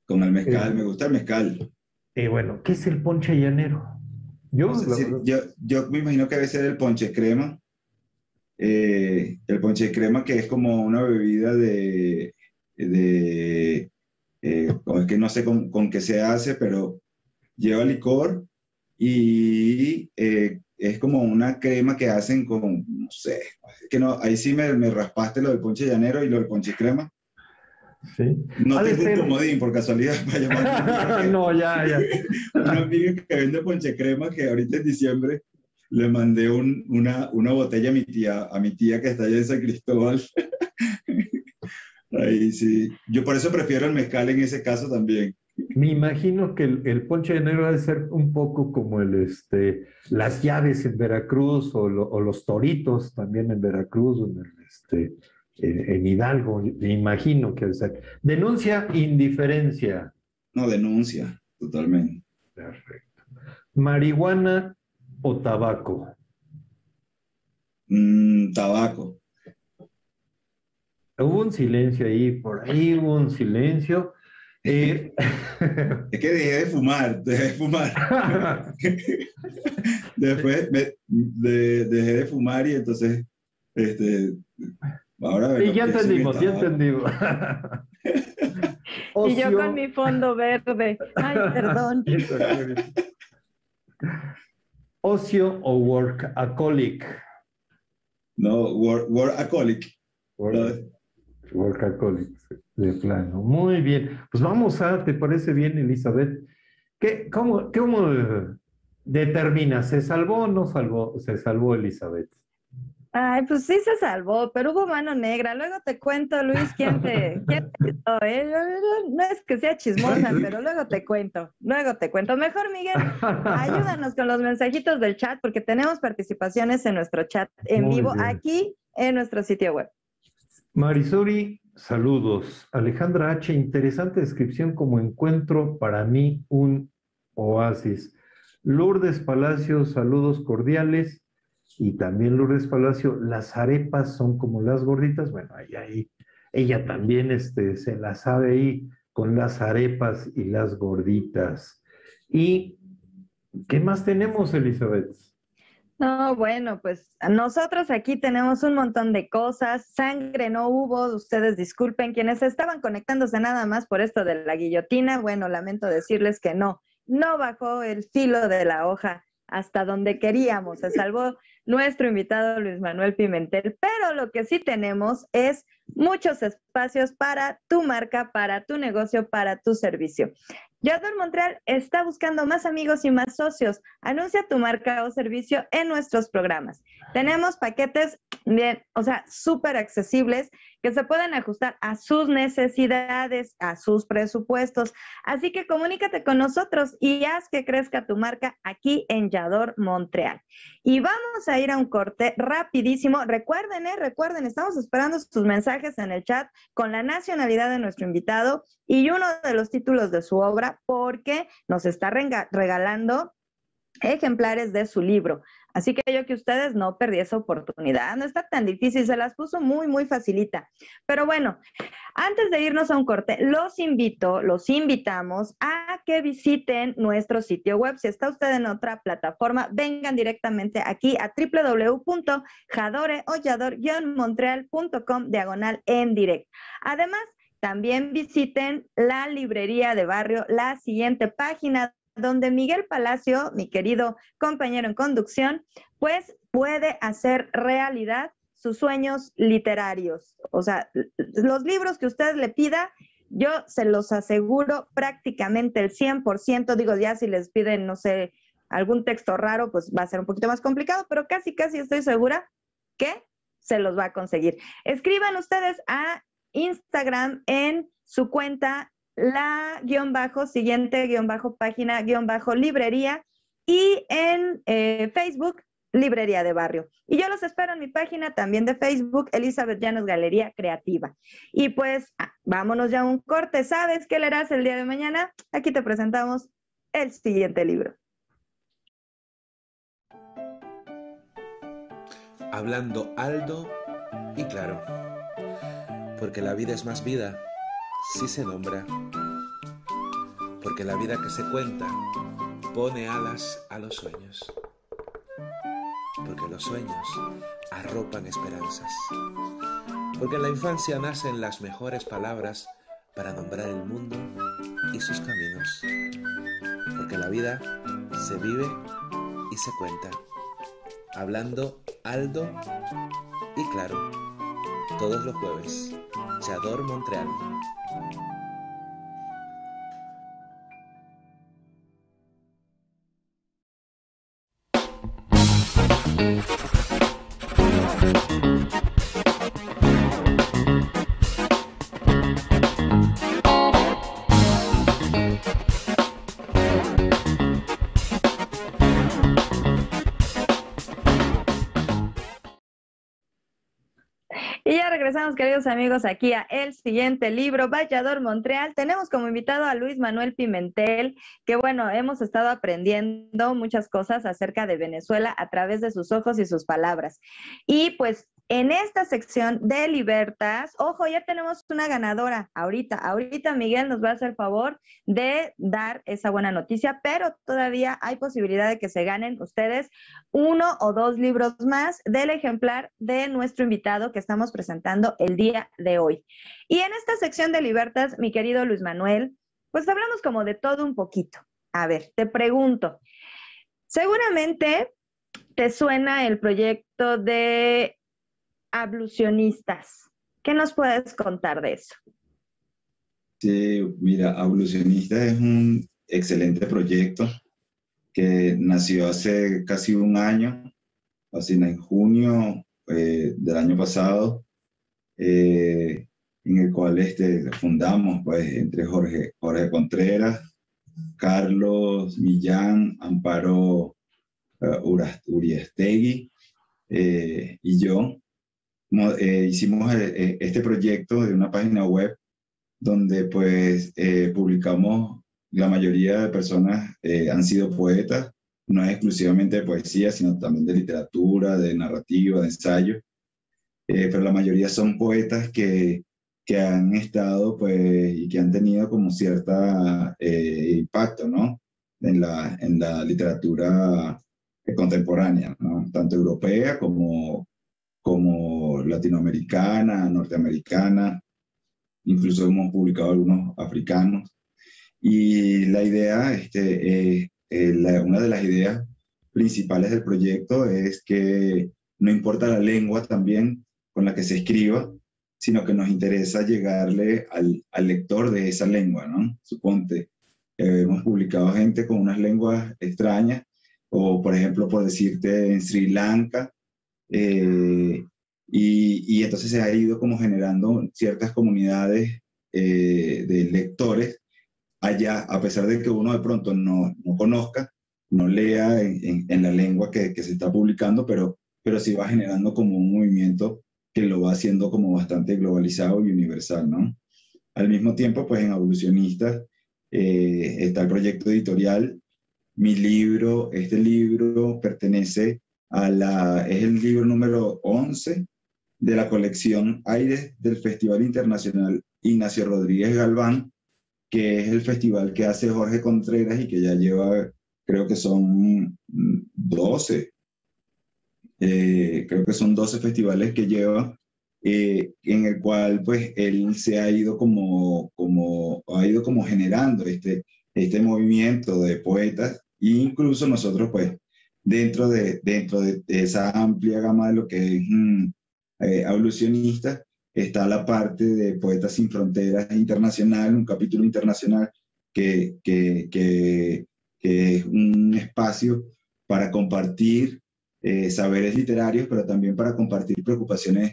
C: con el mezcal.
A: Eh.
C: Me gusta el mezcal.
A: Eh, bueno, ¿qué es el ponche llanero? Yo,
C: No sé
A: la
C: si-
A: verdad,
C: yo, yo me imagino que debe ser el ponche crema. Eh, el ponche crema que es como una bebida de, de eh, es que no sé con, con qué se hace, pero lleva licor y eh, es como una crema que hacen con, no sé, que no, ahí sí me, me raspaste lo del ponche llanero y lo del ponche crema.
A: sí.
C: No
A: Ha de
C: tengo un comodín por casualidad para llamar.
A: no, ya, ya.
C: un amigo que vende ponche crema que ahorita en diciembre le mandé un- una, una botella a mi tía, a mi tía que está allá en San Cristóbal. Ahí sí. Yo por eso prefiero el mezcal en ese caso también.
A: Me imagino que el, el ponche llanero ha de ser un poco como el, este, las llaves en Veracruz o, lo- o los toritos también en Veracruz o en, el, este, en, en Hidalgo. Me imagino que ha de ser. Denuncia indiferencia.
C: No, denuncia, totalmente.
A: Perfecto. Marihuana o tabaco.
C: Mm, tabaco.
A: Hubo un silencio ahí, por ahí hubo un silencio. Eh,
C: Es que dejé de fumar, dejé de fumar. Después me- de- dejé de fumar y entonces, este, ahora...
A: y ya entendimos, ya entendimos.
B: Y yo con mi fondo verde. Ay, perdón.
A: Ocio o workaholic.
C: No, wor- workaholic.
A: Work- Workaholic, de plano. Muy bien. Pues vamos a, ¿te parece bien, Elizabeth? ¿Qué, cómo, cómo determina? ¿Se salvó o no salvó? Se salvó Elizabeth.
B: Ay, pues sí se salvó, pero hubo mano negra. Luego te cuento, Luis, quién te, quién te ¿eh? No es que sea chismosa, pero luego te cuento, luego te cuento. Mejor, Miguel, ayúdanos con los mensajitos del chat, porque tenemos participaciones en nuestro chat en vivo aquí en nuestro sitio web.
A: Marisori, saludos. Alejandra H., interesante descripción como encuentro para mí un oasis. Lourdes Palacio, saludos cordiales. Y también Lourdes Palacio, las arepas son como las gorditas. Bueno, ahí, ahí ella también este, se la sabe ahí con las arepas y las gorditas. ¿Y qué más tenemos, Elizabeth?
B: No, bueno, pues nosotros aquí tenemos un montón de cosas. Sangre no hubo, ustedes disculpen, quienes estaban conectándose nada más por esto de la guillotina. Bueno, lamento decirles que no, no bajó el filo de la hoja hasta donde queríamos. Se salvó nuestro invitado Luis Manuel Pimentel, pero lo que sí tenemos es muchos espacios para tu marca, para tu negocio, para tu servicio. Yador Montreal está buscando más amigos y más socios. Anuncia tu marca o servicio en nuestros programas. Tenemos paquetes bien, o sea, súper accesibles que se pueden ajustar a sus necesidades, a sus presupuestos. Así que comunícate con nosotros y haz que crezca tu marca aquí en Yador Montreal. Y vamos a ir a un corte rapidísimo. Recuerden, eh, recuerden, estamos esperando sus mensajes en el chat con la nacionalidad de nuestro invitado y uno de los títulos de su obra porque nos está regalando ejemplares de su libro. Así que yo que ustedes no perdí esa oportunidad. No está tan difícil, se las puso muy, muy facilita. Pero bueno, antes de irnos a un corte, los invito, los invitamos a que visiten nuestro sitio web. Si está usted en otra plataforma, vengan directamente aquí a www.jadoreollador-montreal.com diagonal en directo. Además, también visiten la librería de barrio, la siguiente página donde Miguel Palacio, mi querido compañero en conducción, pues puede hacer realidad sus sueños literarios. O sea, los libros que usted le pida, yo se los aseguro prácticamente el 100%, digo ya si les piden, no sé, algún texto raro, pues va a ser un poquito más complicado, pero casi, casi estoy segura que se los va a conseguir. Escriban ustedes a Instagram en su cuenta la guion bajo, siguiente guion bajo, página guion bajo, librería y en eh, Facebook, Librería de Barrio. Y yo los espero en mi página también de Facebook, Elizabeth Llanos Galería Creativa. Y pues ah, vámonos ya a un corte. ¿Sabes qué leerás el día de mañana? Aquí te presentamos el siguiente libro.
E: Hablando alto y claro, porque la vida es más vida si se nombra, porque la vida que se cuenta pone alas a los sueños, porque los sueños arropan esperanzas, porque en la infancia nacen las mejores palabras para nombrar el mundo y sus caminos, porque la vida se vive y se cuenta, hablando alto y claro, todos los jueves. Chador Montreal.
B: Queridos amigos, aquí a el siguiente libro, Vallador Montreal. Tenemos como invitado a Luis Manuel Pimentel, que bueno, hemos estado aprendiendo muchas cosas acerca de Venezuela a través de sus ojos y sus palabras. Y pues en esta sección de Libertas, ojo, ya tenemos una ganadora ahorita. Ahorita Miguel nos va a hacer favor de dar esa buena noticia, pero todavía hay posibilidad de que se ganen ustedes uno o dos libros más del ejemplar de nuestro invitado que estamos presentando el día de hoy. Y en esta sección de Libertas, mi querido Luis Manuel, pues hablamos como de todo un poquito. A ver, te pregunto, seguramente te suena el proyecto de ablucionistas. ¿Qué nos puedes contar de eso?
C: Sí, mira, Ablucionistas es un excelente proyecto que nació hace casi un año, así en junio del año pasado, en el cual este, fundamos pues, entre Jorge, Jorge Contreras, Carlos Millán, Amparo uh, Uriestegui y yo. Hicimos este proyecto de una página web donde pues publicamos la mayoría de personas han sido poetas no es exclusivamente de poesía, sino también de literatura, de narrativa, de ensayo. Eh, pero la mayoría son poetas que, que han estado, pues, y que han tenido como cierta eh, impacto, ¿no? En la, en la literatura contemporánea, ¿no? Tanto europea como, como latinoamericana, norteamericana, incluso hemos publicado algunos africanos. Y la idea este, es eh, una de las ideas principales del proyecto es que no importa la lengua también con la que se escriba, sino que nos interesa llegarle al, lector de esa lengua, ¿no? Suponte, hemos publicado gente con unas lenguas extrañas, o por ejemplo, por decirte, en Sri Lanka, eh, y, y, entonces se ha ido como generando ciertas comunidades eh, de lectores allá, a pesar de que uno de pronto no, no conozca, no lea en, en, la lengua que, que, se está publicando, pero, pero sí va generando como un movimiento que lo va haciendo como bastante globalizado y universal, ¿no? Al mismo tiempo, pues en Evolucionistas eh, está el proyecto editorial. Mi libro, este libro pertenece a la, es el libro número 11 de la colección Aires del Festival Internacional Ignacio Rodríguez Galván, que es el festival que hace Jorge Contreras y que ya lleva, creo que son 12, eh, creo que son 12 festivales que lleva, eh, en el cual pues él se ha ido como, como, ha ido como generando este, este movimiento de poetas e incluso nosotros pues dentro de, dentro de esa amplia gama de lo que es mm, eh, está la parte de Poetas sin Fronteras Internacional, un capítulo internacional que, que, es un espacio para compartir eh, saberes literarios, pero también para compartir preocupaciones,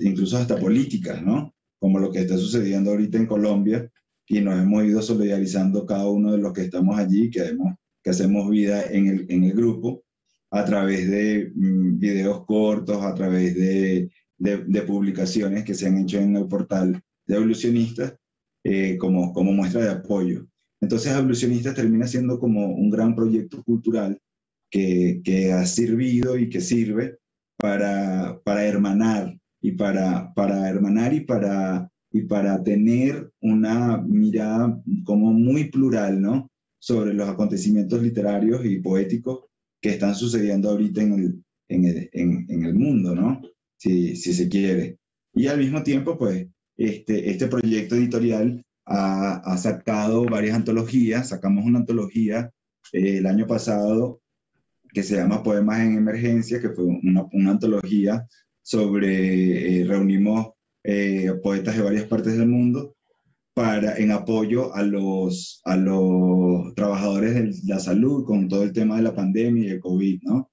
C: incluso hasta políticas, ¿no? Como lo que está sucediendo ahorita en Colombia, y nos hemos ido solidarizando cada uno de los que estamos allí, que, que hacemos vida en el, en el grupo, a través de mm, videos cortos, a través de de, publicaciones que se han hecho en el portal de Evolucionistas eh, como, como muestra de apoyo. Entonces, Evolucionistas termina siendo como un gran proyecto cultural que, que ha servido y que sirve para, para hermanar y para, para hermanar y para, y para tener una mirada como muy plural, ¿no? Sobre los acontecimientos literarios y poéticos que están sucediendo ahorita en el, en el, en el mundo, ¿no? Si, si se quiere. Y al mismo tiempo, pues, este, este proyecto editorial ha, sacado varias antologías. Sacamos una antología eh, el año pasado que se llama Poemas en Emergencia, que fue una, una antología sobre, eh, reunimos eh, poetas de varias partes del mundo para, en apoyo a los, a los trabajadores de la salud con todo el tema de la pandemia y el COVID, ¿no?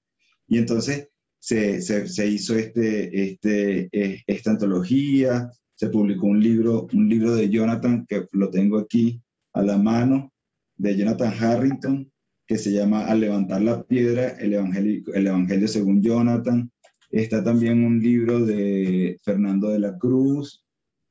C: Y entonces se, se, hizo este, este, eh, esta antología, se publicó un libro, un libro de Jonathan, que lo tengo aquí a la mano, de Jonathan Harrington, que se llama Al levantar la piedra, el evangelio, el evangelio según Jonathan. Está también un libro de Fernando de la Cruz,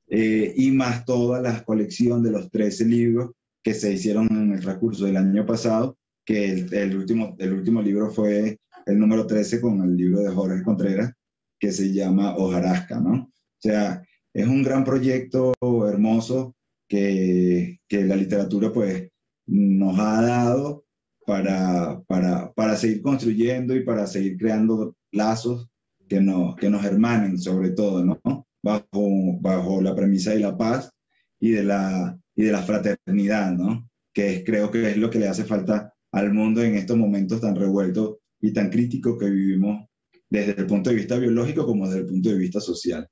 C: eh, y más toda la colección de los 13 libros que se hicieron en el transcurso del año pasado, que el, último, el último libro fue el número 13 con el libro de Jorge Contreras que se llama Ojarasca, ¿no? O sea, es un gran proyecto hermoso que, que la literatura pues nos ha dado para, para, para, seguir construyendo y para seguir creando lazos que nos, que nos hermanen sobre todo, ¿no? Bajo, bajo la premisa de la paz y de la, y de la fraternidad, ¿no? Que es, creo que es lo que le hace falta al mundo en estos momentos tan revueltos y tan crítico que vivimos desde el punto de vista biológico como desde el punto de vista social.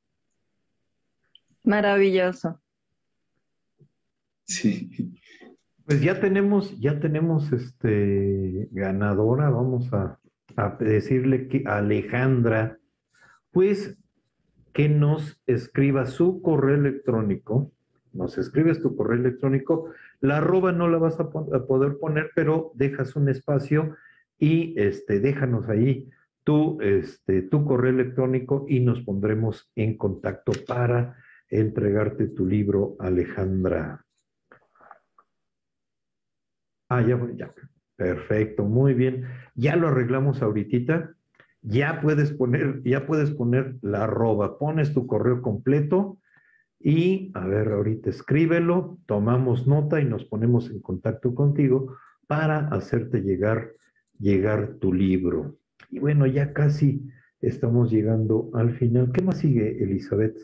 B: Maravilloso.
A: Sí. Pues ya tenemos, ya tenemos este ganadora, vamos a, a decirle que Alejandra pues que nos escriba su correo electrónico. Nos escribes tu correo electrónico. La arroba no la vas a, poder poner, pero dejas un espacio y este, déjanos ahí tu, este, tu correo electrónico y nos pondremos en contacto para entregarte tu libro, Alejandra. Ah, ya, ya. Perfecto, muy bien. Ya lo arreglamos ahorita. Ya puedes poner, ya puedes poner la arroba. Pones tu correo completo y, a ver, ahorita escríbelo, tomamos nota y nos ponemos en contacto contigo para hacerte llegar, llegar tu libro. Y bueno, ya casi estamos llegando al final. ¿Qué más sigue, Elizabeth?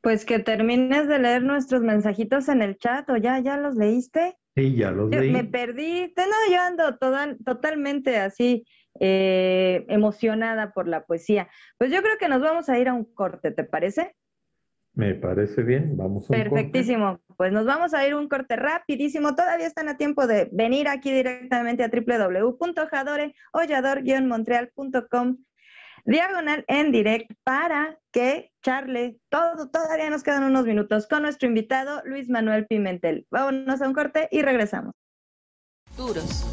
B: Pues que termines de leer nuestros mensajitos en el chat, o ya, ya los leíste.
A: Sí, ya los leí.
B: Me perdí, no, yo ando totalmente así eh, emocionada por la poesía. Pues yo creo que nos vamos a ir a un corte, ¿te parece?
A: Me parece bien, vamos a
B: un Perfectísimo. Pues nos vamos a ir un corte rapidísimo. Todavía están a tiempo de venir aquí directamente a www.jadoreollador-montreal.com diagonal en direct para que charle todo. Todavía nos quedan unos minutos con nuestro invitado Luis Manuel Pimentel. Vámonos a un corte y regresamos.
D: Duros,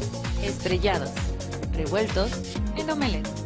D: estrellados, revueltos en omelette.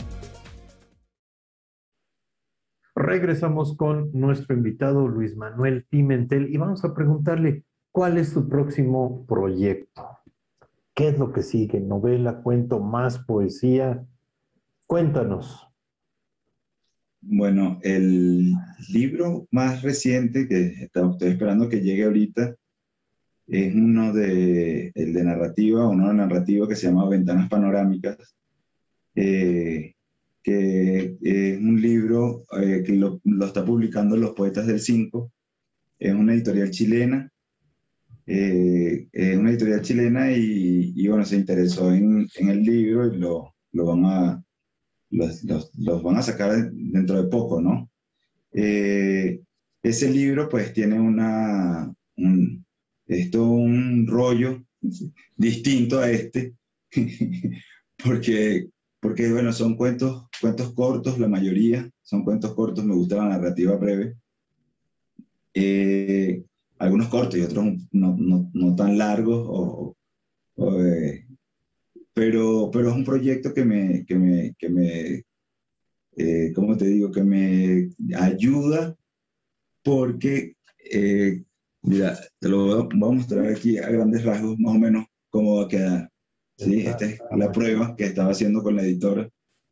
A: Regresamos con nuestro invitado Luis Manuel Pimentel y vamos a preguntarle cuál es su próximo proyecto. ¿Qué es lo que sigue? ¿Novela, cuento, más poesía? Cuéntanos.
C: Bueno, el libro más reciente que estoy esperando que llegue ahorita es uno de, el de narrativa, uno de narrativa que se llama Ventanas Panorámicas, eh, que es un libro eh, que lo, está publicando Los Poetas del Cinco, es una editorial chilena, eh, es una editorial chilena y, bueno, se interesó en, el libro y lo, lo van a los, los, van a sacar dentro de poco, ¿no? Eh, ese libro pues tiene una, un, esto un rollo distinto a este, porque, porque bueno, son cuentos, cuentos cortos, la mayoría son cuentos cortos, me gusta la narrativa breve. Eh, algunos cortos y otros no, no, no tan largos o, eh, pero, pero es un proyecto que me, que me, que me eh, ¿cómo te digo? Que me ayuda porque, eh, mira, te lo voy a, mostrar aquí a grandes rasgos, más o menos cómo va a quedar. ¿Sí? Esta es la prueba que estaba haciendo con la editora.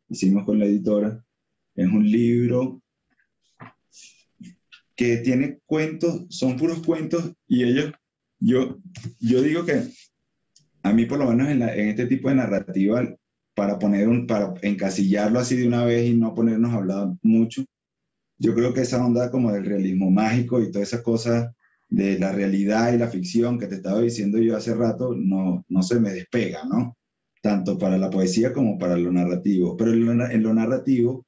C: Hicimos con la editora. Es un libro que tiene cuentos, son puros cuentos y ellos, yo, yo digo que a mí por lo menos en, este tipo de narrativa, para poner un, para encasillarlo así de una vez y no ponernos a hablar mucho, yo creo que esa onda como del realismo mágico y toda esa cosa de la realidad y la ficción que te estaba diciendo yo hace rato, no, no se me despega, ¿no? Tanto para la poesía como para lo narrativo. Pero en lo, narrativo,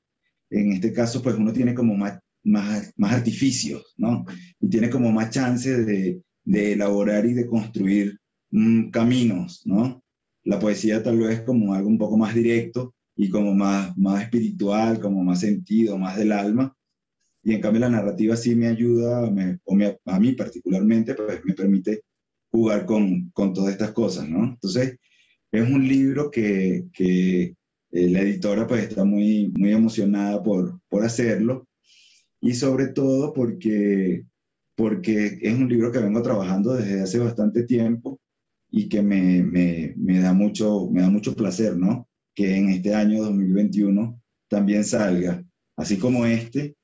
C: en este caso, pues uno tiene como más, más, más artificios, ¿no? Y tiene como más chances de, de elaborar y de construir Mm, caminos, ¿no? La poesía tal vez como algo un poco más directo y como más, más espiritual, como más sentido, más del alma. Y en cambio la narrativa sí me ayuda, o a mí particularmente, pues me permite jugar con, con todas estas cosas, ¿no? Entonces, es un libro que, que eh, la editora pues está muy, muy emocionada por, por hacerlo y sobre todo porque, porque es un libro que vengo trabajando desde hace bastante tiempo y que me, me, me, da mucho, me da mucho placer, ¿no? Que en este año 2021 también salga, así como este,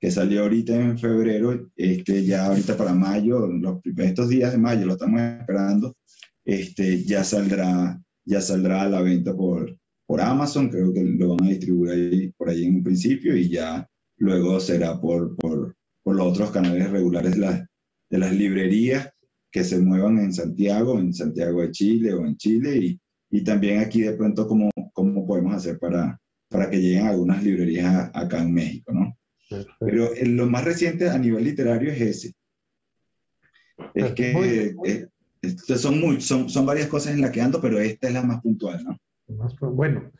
C: que salió ahorita en febrero, este, ya ahorita para mayo, los estos días de mayo lo estamos esperando, este, ya saldrá, ya saldrá a la venta por, por Amazon, creo que lo van a distribuir ahí, por ahí en un principio y ya luego será por, por, por los otros canales regulares de, las de las librerías que se muevan en Santiago, en Santiago de Chile o en Chile, y, y también aquí de pronto cómo, cómo podemos hacer para, para que lleguen algunas librerías acá en México, ¿no? Pero lo más reciente a nivel literario es ese. Es que eh, son, muy, son, son varias cosas en las que ando, pero esta es la más puntual, ¿no?
A: Bueno,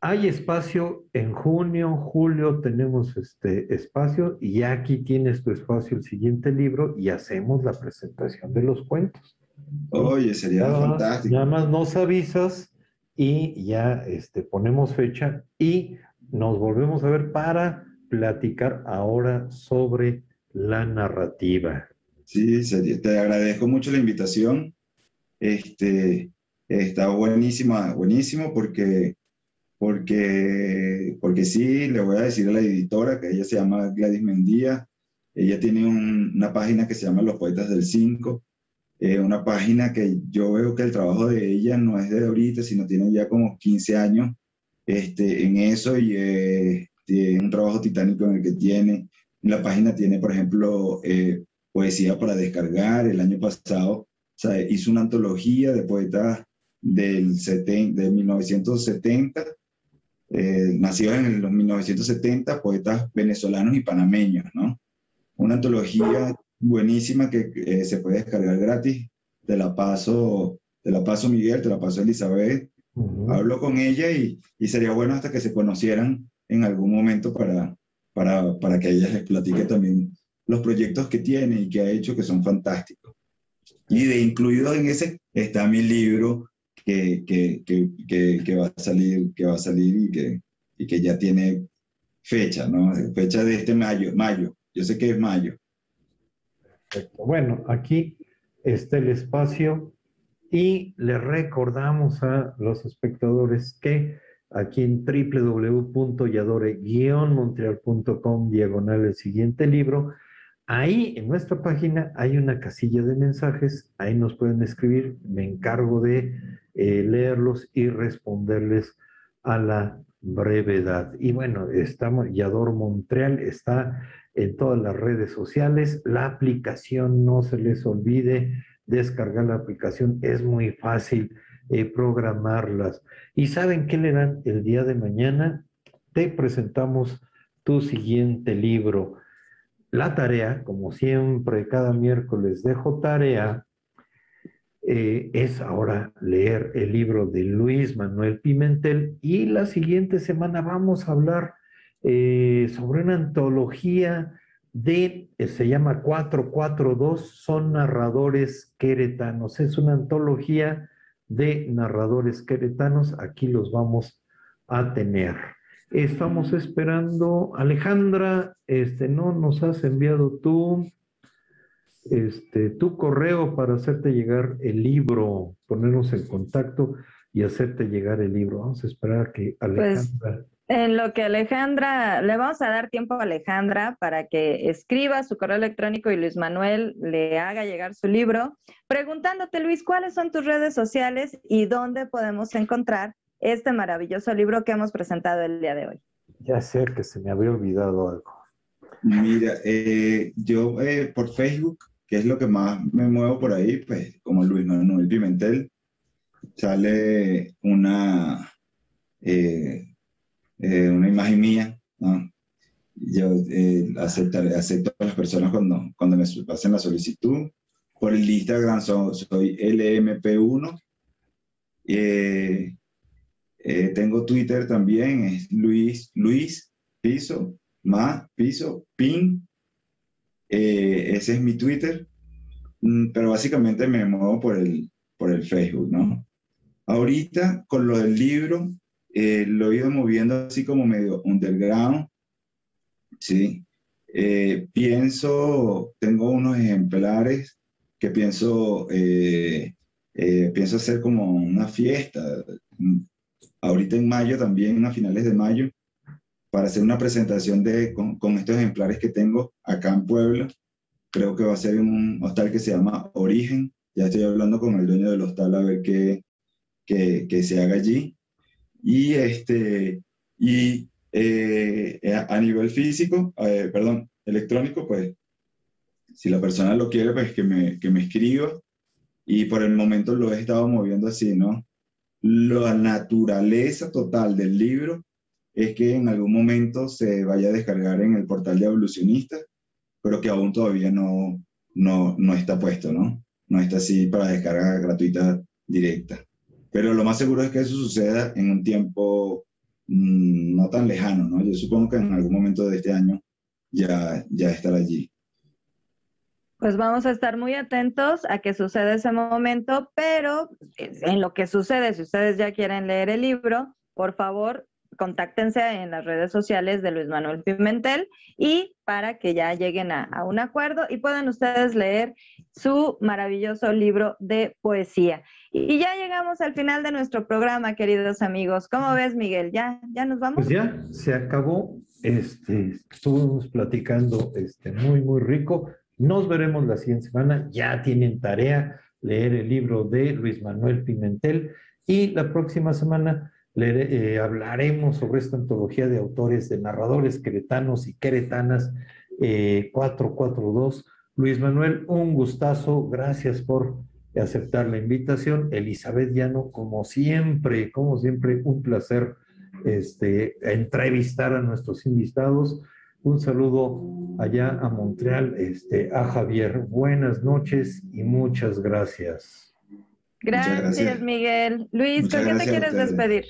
A: hay espacio en junio, julio tenemos este espacio y ya aquí tienes tu espacio el siguiente libro y hacemos la presentación de los cuentos.
C: Oye, sería fantástico.
A: nada más nos avisas y ya este, ponemos fecha y nos volvemos a ver para platicar ahora sobre la narrativa.
C: Sí, te agradezco mucho la invitación. Este, está buenísima, buenísimo porque, porque, porque sí, le voy a decir a la editora que ella se llama Gladys Mendía. Ella tiene una página que se llama Los Poetas del 5. Eh, una página que yo veo que el trabajo de ella no es de ahorita, sino tiene ya como 15 años este, en eso y eh, tiene un trabajo titánico en el que tiene. En la página tiene, por ejemplo, eh, poesía para descargar. El año pasado hizo una antología de poetas del de 1970, eh, nacidos en los 1970, poetas venezolanos y panameños, ¿no? Una antología buenísima que eh, se puede descargar gratis. Te la paso, te la paso Miguel, te la paso Elizabeth. Hablo con ella y, y, sería bueno hasta que se conocieran en algún momento para, para, para que ella les platique también los proyectos que tiene y que ha hecho que son fantásticos. Y de incluido en ese está mi libro que, que, que, que, va a salir, que va a salir y que, y que ya tiene fecha, ¿no? Fecha de este mayo, mayo. Yo sé que es mayo.
A: Perfecto. Bueno, aquí está el espacio y le recordamos a los espectadores que aquí en www.yadore-montreal.com diagonal el siguiente libro. Ahí en nuestra página hay una casilla de mensajes, ahí nos pueden escribir, me encargo de eh, leerlos y responderles a la brevedad. Y bueno, estamos, Yador Montreal está en todas las redes sociales, la aplicación, no se les olvide descargar la aplicación, es muy fácil eh, programarlas. ¿Y saben qué le dan el día de mañana? Te presentamos tu siguiente libro. La tarea, como siempre, cada miércoles dejo tarea, eh, es ahora leer el libro de Luis Manuel Pimentel y la siguiente semana vamos a hablar eh, sobre una antología de, se llama 442, son narradores queretanos. Es una antología de narradores queretanos, aquí los vamos a tener. Estamos esperando, Alejandra, este, no nos has enviado tú, este, tu correo para hacerte llegar el libro, ponernos en contacto y hacerte llegar el libro. Vamos a esperar a que pues, Alejandra.
B: En lo que Alejandra, le vamos a dar tiempo a Alejandra para que escriba su correo electrónico y Luis Manuel le haga llegar su libro, preguntándote, Luis, ¿cuáles son tus redes sociales y dónde podemos encontrar este maravilloso libro que hemos presentado el día de hoy.
A: Ya sé que se me había olvidado algo.
C: Mira, eh, yo eh, por Facebook, que es lo que más me muevo por ahí, pues como Luis Manuel Pimentel, sale una, eh, una imagen mía. Yo acepto, acepto a las personas cuando, cuando me pasen la solicitud. Por el Instagram soy LMP1. Eh, tengo Twitter también, es Luis, Luis Piso, Ma Piso, Pin. Eh, ese es mi Twitter. Mm, pero básicamente me muevo por el, por el Facebook, ¿no? Ahorita, con lo del libro, eh, lo he ido moviendo así como medio underground, ¿sí? pienso, tengo unos ejemplares que pienso, pienso hacer como una fiesta, ahorita en mayo también, a finales de mayo, para hacer una presentación de, con, estos ejemplares que tengo acá en Puebla. Creo que va a ser en un hostal que se llama Origen. Ya estoy hablando con el dueño del hostal a ver qué, qué, qué se haga allí. Y, este, y eh, a nivel físico, eh, perdón, electrónico, pues si la persona lo quiere, pues que me, que me escriba. Y por el momento lo he estado moviendo así, ¿no? La naturaleza total del libro es que en algún momento se vaya a descargar en el portal de evolucionistas, pero que aún todavía no, no, no está puesto, ¿no? No está así para descarga gratuita directa. Pero lo más seguro es que eso suceda en un tiempo mm, no tan lejano, ¿no? Yo supongo que en algún momento de este año ya, ya estará allí.
B: Pues vamos a estar muy atentos a que suceda ese momento, pero en lo que sucede, si ustedes ya quieren leer el libro, por favor, contáctense en las redes sociales de Luis Manuel Pimentel y para que ya lleguen a, un acuerdo y puedan ustedes leer su maravilloso libro de poesía. Y, ya llegamos al final de nuestro programa, queridos amigos. ¿Cómo ves, Miguel? ¿Ya, ya nos vamos?
A: Pues ya, se acabó. Este, estuvimos platicando este, muy, muy rico. Nos veremos la siguiente semana. Ya tienen tarea leer el libro de Luis Manuel Pimentel y la próxima semana le, eh, hablaremos sobre esta antología de autores, de narradores queretanos y queretanas 442. Eh, Luis Manuel, un gustazo, gracias por aceptar la invitación. Elizabeth Llano, como siempre, como siempre, un placer este, entrevistar a nuestros invitados. Un saludo allá a Montreal, este, a Javier. Buenas noches y muchas gracias.
B: Gracias, Miguel. Luis, ¿con qué te quieres despedir?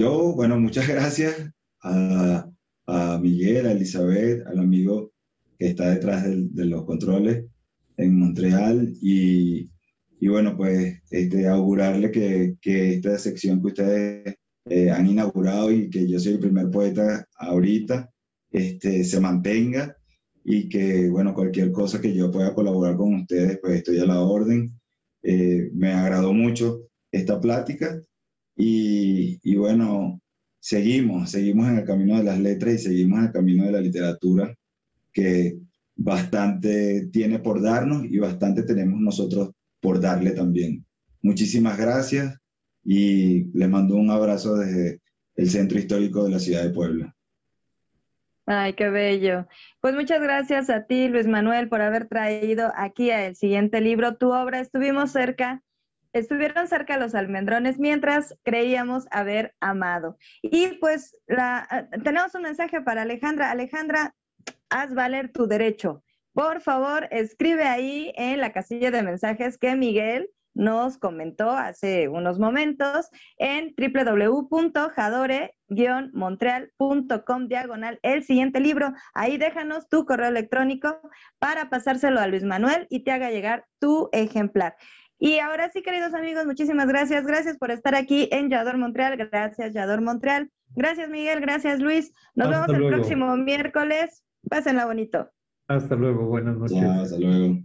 C: Yo, bueno, muchas gracias a, Miguel, a Elizabeth, al amigo que está detrás de, los controles en Montreal y, bueno, pues este, augurarle que, esta sección que ustedes eh, han inaugurado y que yo soy el primer poeta ahorita, este, se mantenga y que, bueno, cualquier cosa que yo pueda colaborar con ustedes, pues estoy a la orden. Eh, me agradó mucho esta plática y, bueno, seguimos, seguimos en el camino de las letras y seguimos en el camino de la literatura, que bastante tiene por darnos y bastante tenemos nosotros por darle también. Muchísimas gracias y les mando un abrazo desde el Centro Histórico de la Ciudad de Puebla.
B: Ay, qué bello. Pues muchas gracias a ti, Luis Manuel, por haber traído aquí el siguiente libro, tu obra. Estuvimos cerca estuvieron cerca los almendrones mientras creíamos haber amado. Y pues la, ah, tenemos un mensaje para Alejandra. Alejandra, haz valer tu derecho. Por favor, escribe ahí en la casilla de mensajes que Miguel nos comentó hace unos momentos en www.jadore-montreal.com diagonal el siguiente libro. Ahí déjanos tu correo electrónico para pasárselo a Luis Manuel y te haga llegar tu ejemplar. Y ahora sí, queridos amigos, muchísimas gracias. Gracias por estar aquí en Yador Montreal. Gracias, Yador Montreal. Gracias, Miguel. Gracias, Luis. Nos vemos el próximo miércoles. Pásenla bonito.
A: Hasta luego. Buenas noches.
C: Hasta luego.